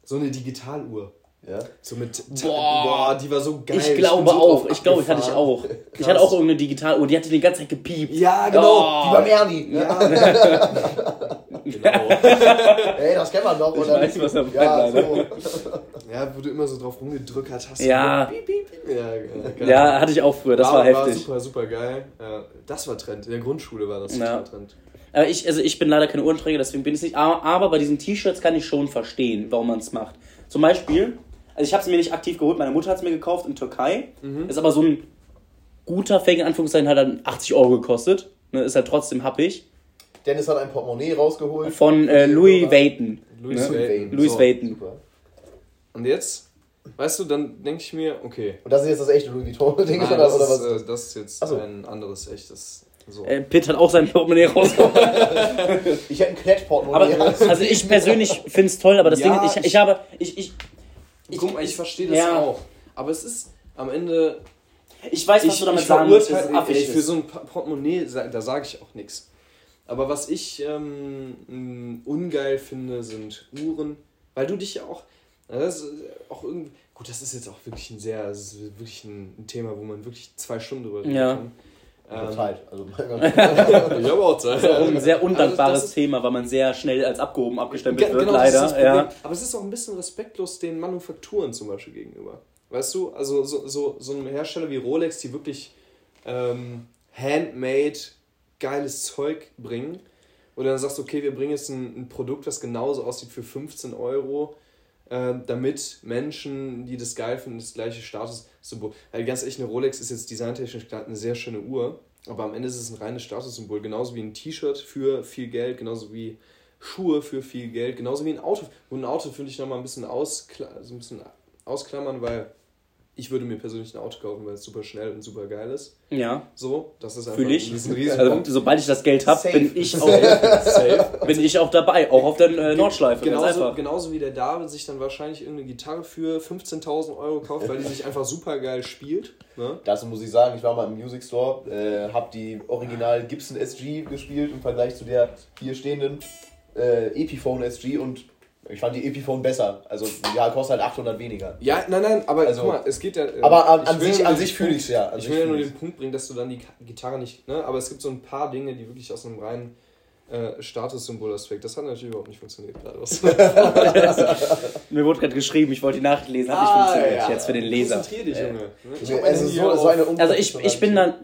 Speaker 1: So eine Digitaluhr.
Speaker 2: Ja?
Speaker 1: So mit.
Speaker 3: Boah.
Speaker 1: Boah, die war so geil.
Speaker 3: Ich glaube
Speaker 1: so
Speaker 3: auch. Ich glaube, ich hatte ich auch. Ich
Speaker 1: Krass.
Speaker 3: hatte auch irgendeine Digitaluhr, die hatte die ganze Zeit gepiept.
Speaker 1: Ja, genau.
Speaker 2: Wie beim Ernie.
Speaker 1: Ja. genau.
Speaker 2: Ey, das kennt man doch,
Speaker 3: Ich
Speaker 2: oder?
Speaker 3: weiß, was er
Speaker 2: ja, so.
Speaker 1: Ja, wo du immer so drauf rumgedrückt hast.
Speaker 3: Ja.
Speaker 1: Piep, piep, piep. Ja.
Speaker 3: Ja, hatte ich auch früher. Das war, heftig.
Speaker 1: super, super geil. Ja, das war Trend. In der Grundschule war das
Speaker 3: Ja.
Speaker 1: total Trend.
Speaker 3: Aber ich, also ich bin leider kein Uhrenträger, deswegen bin ich nicht. Aber, aber bei diesen T-Shirts kann ich schon verstehen, warum man es macht. Zum Beispiel, also ich habe es mir nicht aktiv geholt, meine Mutter hat es mir gekauft in Türkei. Ist aber so ein guter Fake in Anführungszeichen, hat dann 80 Euro gekostet. Ne, ist halt trotzdem happig.
Speaker 2: Dennis hat ein Portemonnaie rausgeholt.
Speaker 3: Von äh, Louis Vuitton.
Speaker 1: Louis
Speaker 3: Ne?
Speaker 1: Vuitton.
Speaker 3: Louis
Speaker 1: So.
Speaker 3: Vuitton.
Speaker 2: Super.
Speaker 1: Und jetzt, weißt du, dann denke ich mir, okay.
Speaker 2: Und das ist jetzt das echte Louis Vuitton-Ding, oder,
Speaker 1: das,
Speaker 2: oder
Speaker 1: ist,
Speaker 2: was?
Speaker 1: äh, das ist jetzt
Speaker 2: so.
Speaker 1: ein anderes echtes. So.
Speaker 3: Äh, Pitt hat auch sein Portemonnaie rausgeholt.
Speaker 2: Ich hätte ein Klett-Portemonnaie.
Speaker 3: aber also ich persönlich finde es toll, aber das
Speaker 1: Ja,
Speaker 3: Ding ist, ich,
Speaker 1: ich-
Speaker 3: ich habe. Ich, ich,
Speaker 1: Guck mal, ich verstehe das
Speaker 3: ja.
Speaker 1: auch. Aber es ist am Ende.
Speaker 3: ich weiß, was
Speaker 1: Ich,
Speaker 3: du damit sagen willst,
Speaker 1: ey, für so ein Portemonnaie, da sage ich auch nichts. Aber was ich ähm, mh, ungeil finde, sind Uhren, weil du dich ja auch, das ist auch irgendwie, gut, das ist jetzt auch wirklich ein sehr, wirklich ein, ein Thema, wo man wirklich zwei Stunden drüber reden
Speaker 3: Ja.
Speaker 1: kann.
Speaker 2: Ähm, Zeit. Also,
Speaker 1: ich habe auch Zeit.
Speaker 3: Das ist auch ein sehr undankbares
Speaker 1: Also das ist-
Speaker 3: Thema, weil man sehr schnell als abgehoben abgestempelt
Speaker 1: Ge-
Speaker 3: wird,
Speaker 1: genau, ist
Speaker 3: leider. ja.
Speaker 1: Aber es ist auch ein bisschen respektlos den Manufakturen zum Beispiel gegenüber. Weißt du, also so, so, so ein Hersteller wie Rolex, die wirklich ähm, handmade geiles Zeug bringen, wo du dann sagst, okay, wir bringen jetzt ein, ein Produkt, das genauso aussieht für 15 Euro, äh, damit Menschen, die das geil finden, das gleiche Statussymbol. Weil ganz ehrlich, eine Rolex ist jetzt designtechnisch klar eine sehr schöne Uhr, aber am Ende ist es ein reines Statussymbol, genauso wie ein T-Shirt für viel Geld, genauso wie Schuhe für viel Geld, genauso wie ein Auto. Und ein Auto finde ich nochmal ein bisschen, auskla so ein bisschen ausklammern, weil ich würde mir persönlich ein Auto kaufen, weil es super schnell und super geil ist.
Speaker 3: ja,
Speaker 1: So, das ist einfach
Speaker 3: fühle ich.
Speaker 1: ein riesen
Speaker 3: Also,
Speaker 1: Riesenpunkt.
Speaker 3: sobald ich das Geld habe, bin ich auch,
Speaker 1: Safe.
Speaker 3: bin ich auch dabei, auch auf der äh, Nordschleife.
Speaker 1: Genauso, genauso wie der David sich dann wahrscheinlich irgendeine Gitarre für 15.000 Euro kauft, weil die sich einfach super geil spielt. Ne?
Speaker 2: Dazu muss ich sagen, ich war mal im Music Store, äh, habe die Original Gibson SG gespielt im Vergleich zu der hier stehenden äh, Epiphone SG und ich fand die Epiphone besser. Also ja, kostet halt 800 weniger.
Speaker 1: Ja, nein, nein, aber
Speaker 2: Also-
Speaker 1: guck mal, es geht ja. äh,
Speaker 2: Aber an,
Speaker 1: ich
Speaker 2: an sich, an sich fühle ich es ja. An
Speaker 1: Ich will ja nur den Punkt bringen, dass du dann die Gitarre nicht. Ne? Aber es gibt so ein paar Dinge, die wirklich aus einem reinen äh, Statussymbol-Aspekt. Das hat natürlich überhaupt nicht funktioniert.
Speaker 3: Mir wurde gerade geschrieben, ich wollte die Nachricht lesen, hat nicht
Speaker 1: Ah,
Speaker 3: funktioniert jetzt für den Leser.
Speaker 1: Konzentrier dich,
Speaker 3: Äh,
Speaker 1: Junge. Ne? Mein
Speaker 2: also so,
Speaker 1: auf.
Speaker 2: so eine
Speaker 3: Also ich, ich bin dann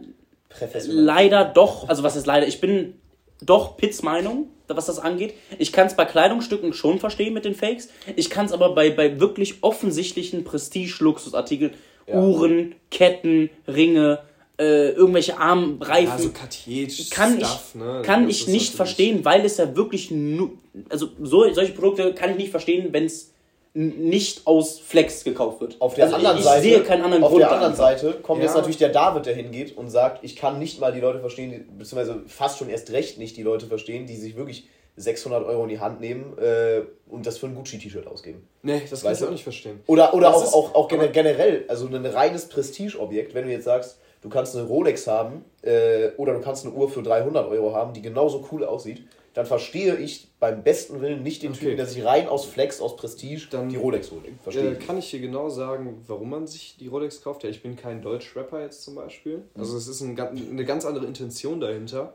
Speaker 3: leider doch, also was ist leider, ich bin doch Pitts Meinung, was das angeht. Ich kann es bei Kleidungsstücken schon verstehen mit den Fakes. Ich kann es aber bei, bei wirklich offensichtlichen Prestige-Luxusartikeln,
Speaker 2: Ja.
Speaker 3: Uhren, Ketten, Ringe, äh, irgendwelche Armreifen,
Speaker 1: Ja, so Cartier
Speaker 3: kann
Speaker 1: Stuff,
Speaker 3: ich,
Speaker 1: ne?
Speaker 3: kann ich nicht verstehen, weil es ja wirklich nur, also so, solche Produkte kann ich nicht verstehen, wenn es nicht aus Flex gekauft wird.
Speaker 2: Auf der
Speaker 3: also
Speaker 2: anderen
Speaker 3: ich
Speaker 2: Seite,
Speaker 3: sehe keinen anderen
Speaker 2: auf
Speaker 3: Grund.
Speaker 2: der anderen. Seite kommt
Speaker 1: Ja.
Speaker 2: jetzt natürlich der David, der hingeht und sagt, ich kann nicht mal die Leute verstehen, die, beziehungsweise fast schon erst recht nicht die Leute verstehen, die sich wirklich 600 Euro in die Hand nehmen äh, und das für ein Gucci-T-Shirt ausgeben.
Speaker 1: Nee, das kann ich auch nicht verstehen.
Speaker 2: Oder, oder
Speaker 1: Das
Speaker 2: auch,
Speaker 1: ist-
Speaker 2: auch, auch generell, also ein reines Prestigeobjekt, wenn du jetzt sagst, du kannst eine Rolex haben äh, oder du kannst eine Uhr für 300 Euro haben, die genauso cool aussieht, dann verstehe ich beim besten Willen nicht den
Speaker 1: Okay.
Speaker 2: Typen, der sich rein aus Flex, aus Prestige
Speaker 1: Dann-
Speaker 2: die Rolex holt. Verstehe
Speaker 1: Äh, kann ich dir genau sagen, warum man sich die Rolex kauft? Ja, ich bin kein Deutsch-Rapper jetzt zum Beispiel.
Speaker 2: Mhm.
Speaker 1: Also es ist ein, eine ganz andere Intention dahinter.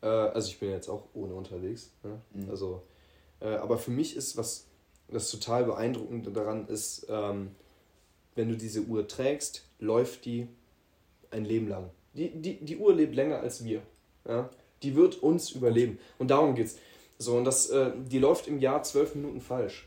Speaker 1: Äh, also ich bin jetzt auch ohne unterwegs. Ne?
Speaker 2: Mhm.
Speaker 1: Also, äh, aber für mich ist was das total beeindruckende daran ist, ähm, wenn du diese Uhr trägst, läuft die ein Leben lang. Die, die, die Uhr lebt länger als wir. Ja? Die wird uns überleben. Und darum geht's. So, und das, äh, die läuft im Jahr zwölf Minuten falsch.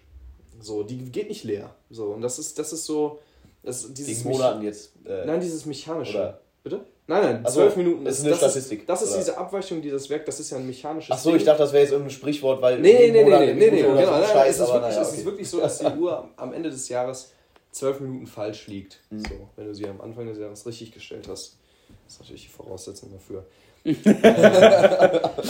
Speaker 1: So, die geht nicht leer. So, und das ist, das ist so. Das, dieses
Speaker 2: Wegen Monaten jetzt. Äh,
Speaker 1: Nein, dieses mechanische.
Speaker 2: Oder-
Speaker 1: Bitte? Nein, nein, zwölf Minuten.
Speaker 2: das ist eine
Speaker 1: das
Speaker 2: Statistik,
Speaker 1: Ist, das ist
Speaker 2: oder?
Speaker 1: diese Abweichung, die das Werk, das ist ja ein mechanisches
Speaker 2: Ach so,
Speaker 1: Ding.
Speaker 2: ich dachte, das wäre jetzt irgendein Sprichwort, weil.
Speaker 1: Nee, nee, nee, nee, nee, genau. Nein,
Speaker 2: Scheiß,
Speaker 1: es, ist wirklich,
Speaker 2: naja,
Speaker 1: es ist wirklich so, dass die Uhr am- am Ende des Jahres zwölf Minuten falsch liegt.
Speaker 2: Mhm.
Speaker 1: So, wenn du sie am Anfang des Jahres richtig gestellt hast. Das ist natürlich die Voraussetzung dafür.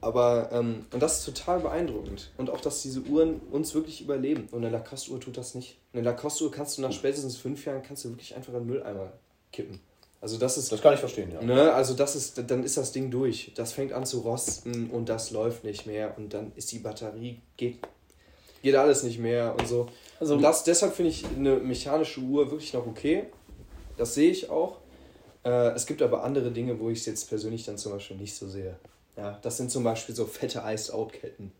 Speaker 1: Aber, ähm, und das ist total beeindruckend. Und auch, dass diese Uhren uns wirklich überleben. Und eine Lacoste-Uhr tut das nicht. Eine Lacoste-Uhr kannst du nach spätestens fünf Jahren, kannst du wirklich einfach in den Mülleimer kippen. Also das ist
Speaker 2: Das kann ich verstehen, ja.
Speaker 1: Ne, also das ist, dann ist das Ding durch. Das fängt an zu rosten und das läuft nicht mehr und dann ist die Batterie, geht, geht alles nicht mehr und so.
Speaker 3: Also-
Speaker 1: und das, deshalb finde ich eine mechanische Uhr wirklich noch okay. Das sehe ich auch. Äh, es gibt aber andere Dinge, wo ich es jetzt persönlich dann zum Beispiel nicht so sehe. Ja, das sind zum Beispiel so fette Iced-Out-Ketten,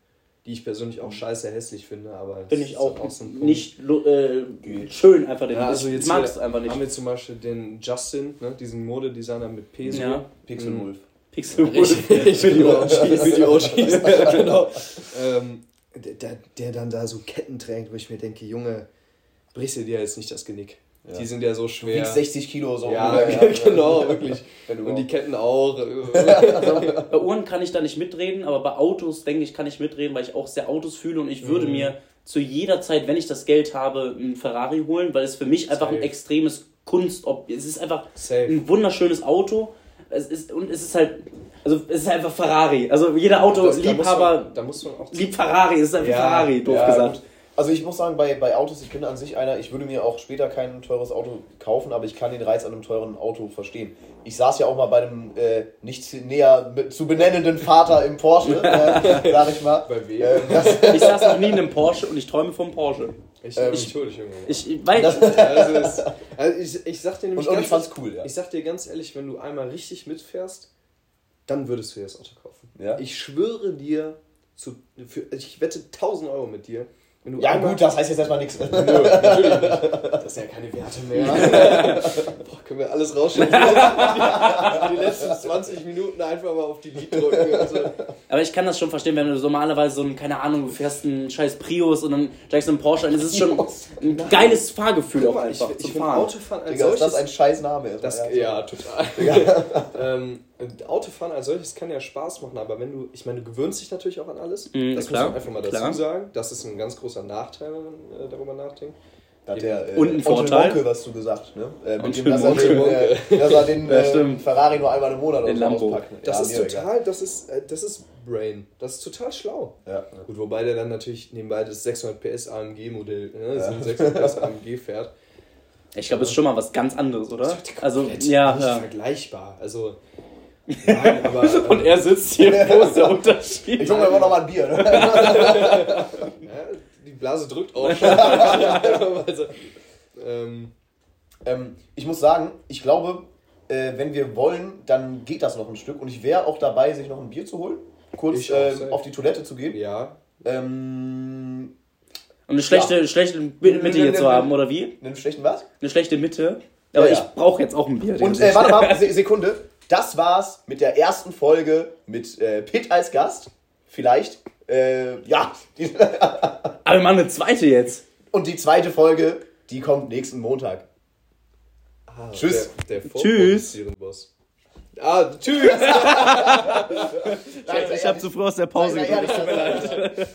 Speaker 1: die ich persönlich auch scheiße hässlich finde, aber
Speaker 3: Finde ich auch
Speaker 1: dann so
Speaker 3: nicht äh, schön, einfach den.
Speaker 1: Ja, also jetzt
Speaker 3: ich mag es einfach nicht.
Speaker 1: haben wir zum Beispiel den Justin, ne, diesen Modedesigner mit Peso.
Speaker 3: Ja.
Speaker 2: Pixel
Speaker 1: Mhm.
Speaker 2: Wolf.
Speaker 3: Pixel
Speaker 1: die OGs. Für die OGs, genau. Ähm, der, der, der dann da so Ketten trägt, wo ich mir denke, Junge, brichst du dir jetzt nicht das Genick.
Speaker 2: Ja.
Speaker 1: Die sind ja so schwer.
Speaker 2: wiegst 60 Kilo so.
Speaker 1: ja,
Speaker 2: ungefähr,
Speaker 1: genau, wirklich. Und die Ketten auch.
Speaker 3: Also, bei Uhren kann ich da nicht mitreden, aber bei Autos, denke ich, kann ich mitreden, weil ich auch sehr Autos fühle und ich würde
Speaker 1: Mhm.
Speaker 3: mir zu jeder Zeit, wenn ich das Geld habe, einen Ferrari holen, weil es für mich einfach ein
Speaker 1: Safe.
Speaker 3: extremes Kunst, es ist einfach
Speaker 1: Safe.
Speaker 3: ein wunderschönes Auto. Es ist, und es ist halt, also es ist einfach Ferrari. Also jeder Autoliebhaber
Speaker 1: Da muss man auch.
Speaker 3: liebt Ferrari, es ist einfach
Speaker 1: Ja,
Speaker 3: Ferrari, doof
Speaker 2: Ja,
Speaker 3: gesagt.
Speaker 2: gut. Also ich muss sagen, bei, bei Autos, ich bin an sich einer, ich würde mir auch später kein teures Auto kaufen, aber ich kann den Reiz an einem teuren Auto verstehen. Ich saß ja auch mal bei einem äh, nicht näher zu benennenden Vater im Porsche, äh, sag ich mal.
Speaker 1: Bei wem?
Speaker 2: Äh, das,
Speaker 3: Ich saß noch nie in einem Porsche und ich träume vom Porsche.
Speaker 1: Ich,
Speaker 2: ähm,
Speaker 1: ich, Entschuldigung.
Speaker 3: Ich, ich weiß,
Speaker 1: also, es, also ich, ich sag dir nämlich
Speaker 2: und, und ich
Speaker 1: ganz,
Speaker 2: fand's cool, ja.
Speaker 1: ich sag dir ganz ehrlich, wenn du einmal richtig mitfährst, dann würdest du dir das Auto kaufen.
Speaker 2: Ja?
Speaker 1: Ich schwöre dir, zu, für, ich wette 1000 Euro mit dir. Wenn du
Speaker 2: Ja
Speaker 1: einmal,
Speaker 2: gut, das heißt jetzt erstmal nichts.
Speaker 1: Nö, natürlich nicht. Das sind ja keine Werte mehr. Boah, können wir alles rausschneiden. Die letzten 20 Minuten einfach mal auf die Lied drücken. Also,
Speaker 3: Aber ich kann das schon verstehen, wenn du normalerweise so ein, keine Ahnung, du fährst einen scheiß Prius und dann steigst du in einen Porsche ein. Es ist schon ein geiles Fahrgefühl
Speaker 1: guck
Speaker 3: auch
Speaker 1: mal, ich,
Speaker 3: einfach
Speaker 1: ich finde
Speaker 3: Fahren.
Speaker 1: Autofahren als
Speaker 2: Digga, ist
Speaker 1: solches...
Speaker 2: das ein scheiß Name.
Speaker 1: Das, ja, total. ähm, Autofahren als solches kann ja Spaß machen, aber wenn du, ich meine, du gewöhnst dich natürlich auch an alles.
Speaker 3: Mhm,
Speaker 1: das
Speaker 3: klar,
Speaker 1: muss man einfach mal dazu
Speaker 3: klar.
Speaker 1: sagen. Das ist ein ganz großer Nachteil, wenn man äh, darüber nachdenkt.
Speaker 2: Da hat der äh,
Speaker 3: Und ein
Speaker 2: Onkel
Speaker 3: Vorteil.
Speaker 2: Monke was du gesagt, ne? Äh, mit
Speaker 3: Onkel
Speaker 2: dem, dass er den, äh, dass er den äh. Ferrari nur einmal im Monat
Speaker 3: Den Lambo.
Speaker 2: auspackt.
Speaker 1: Das
Speaker 2: Ja,
Speaker 1: ist total, das ist, äh, das ist Brain. Das ist total schlau.
Speaker 2: Ja.
Speaker 1: Gut, wobei der dann natürlich nebenbei das 600 PS AMG-Modell, ne, das
Speaker 2: Ja.
Speaker 1: ein 600 PS AMG fährt.
Speaker 3: Ich glaube, es ist schon mal was ganz anderes, oder? Also, ja,
Speaker 1: nicht
Speaker 3: ja.
Speaker 1: vergleichbar. Also, nein, aber.
Speaker 3: Und er sitzt hier, wo ist der Unterschied?
Speaker 2: Ich hole mir aber noch mal ein Bier. Ne?
Speaker 1: Ja, die Blase drückt auch schon. also, ähm,
Speaker 2: ähm, ich muss sagen, ich glaube, äh, wenn wir wollen, dann geht das noch ein Stück. Und ich wäre auch dabei, sich noch ein Bier zu holen. Kurz
Speaker 1: safe.
Speaker 2: auf die Toilette zu gehen.
Speaker 1: ja,
Speaker 2: Ähm,
Speaker 3: Und eine schlechte, schlechte Mitte hier zu haben, oder wie?
Speaker 2: einen schlechten was?
Speaker 3: Eine schlechte Mitte. Aber
Speaker 2: Ja,
Speaker 3: ich
Speaker 2: ja.
Speaker 3: brauche jetzt auch ein Bier.
Speaker 2: Und äh, warte mal, Se Sekunde. Das war's mit der ersten Folge mit äh, Pitt als Gast. Vielleicht. Äh, ja.
Speaker 3: Aber wir machen eine zweite jetzt.
Speaker 2: Und die zweite Folge, die kommt nächsten Montag.
Speaker 1: Ah,
Speaker 2: Tschüss.
Speaker 1: Der, der
Speaker 3: Tschüss.
Speaker 1: Boss. Ah, tschüss.
Speaker 3: Ich habe zu früh aus der Pause Tut mir leid.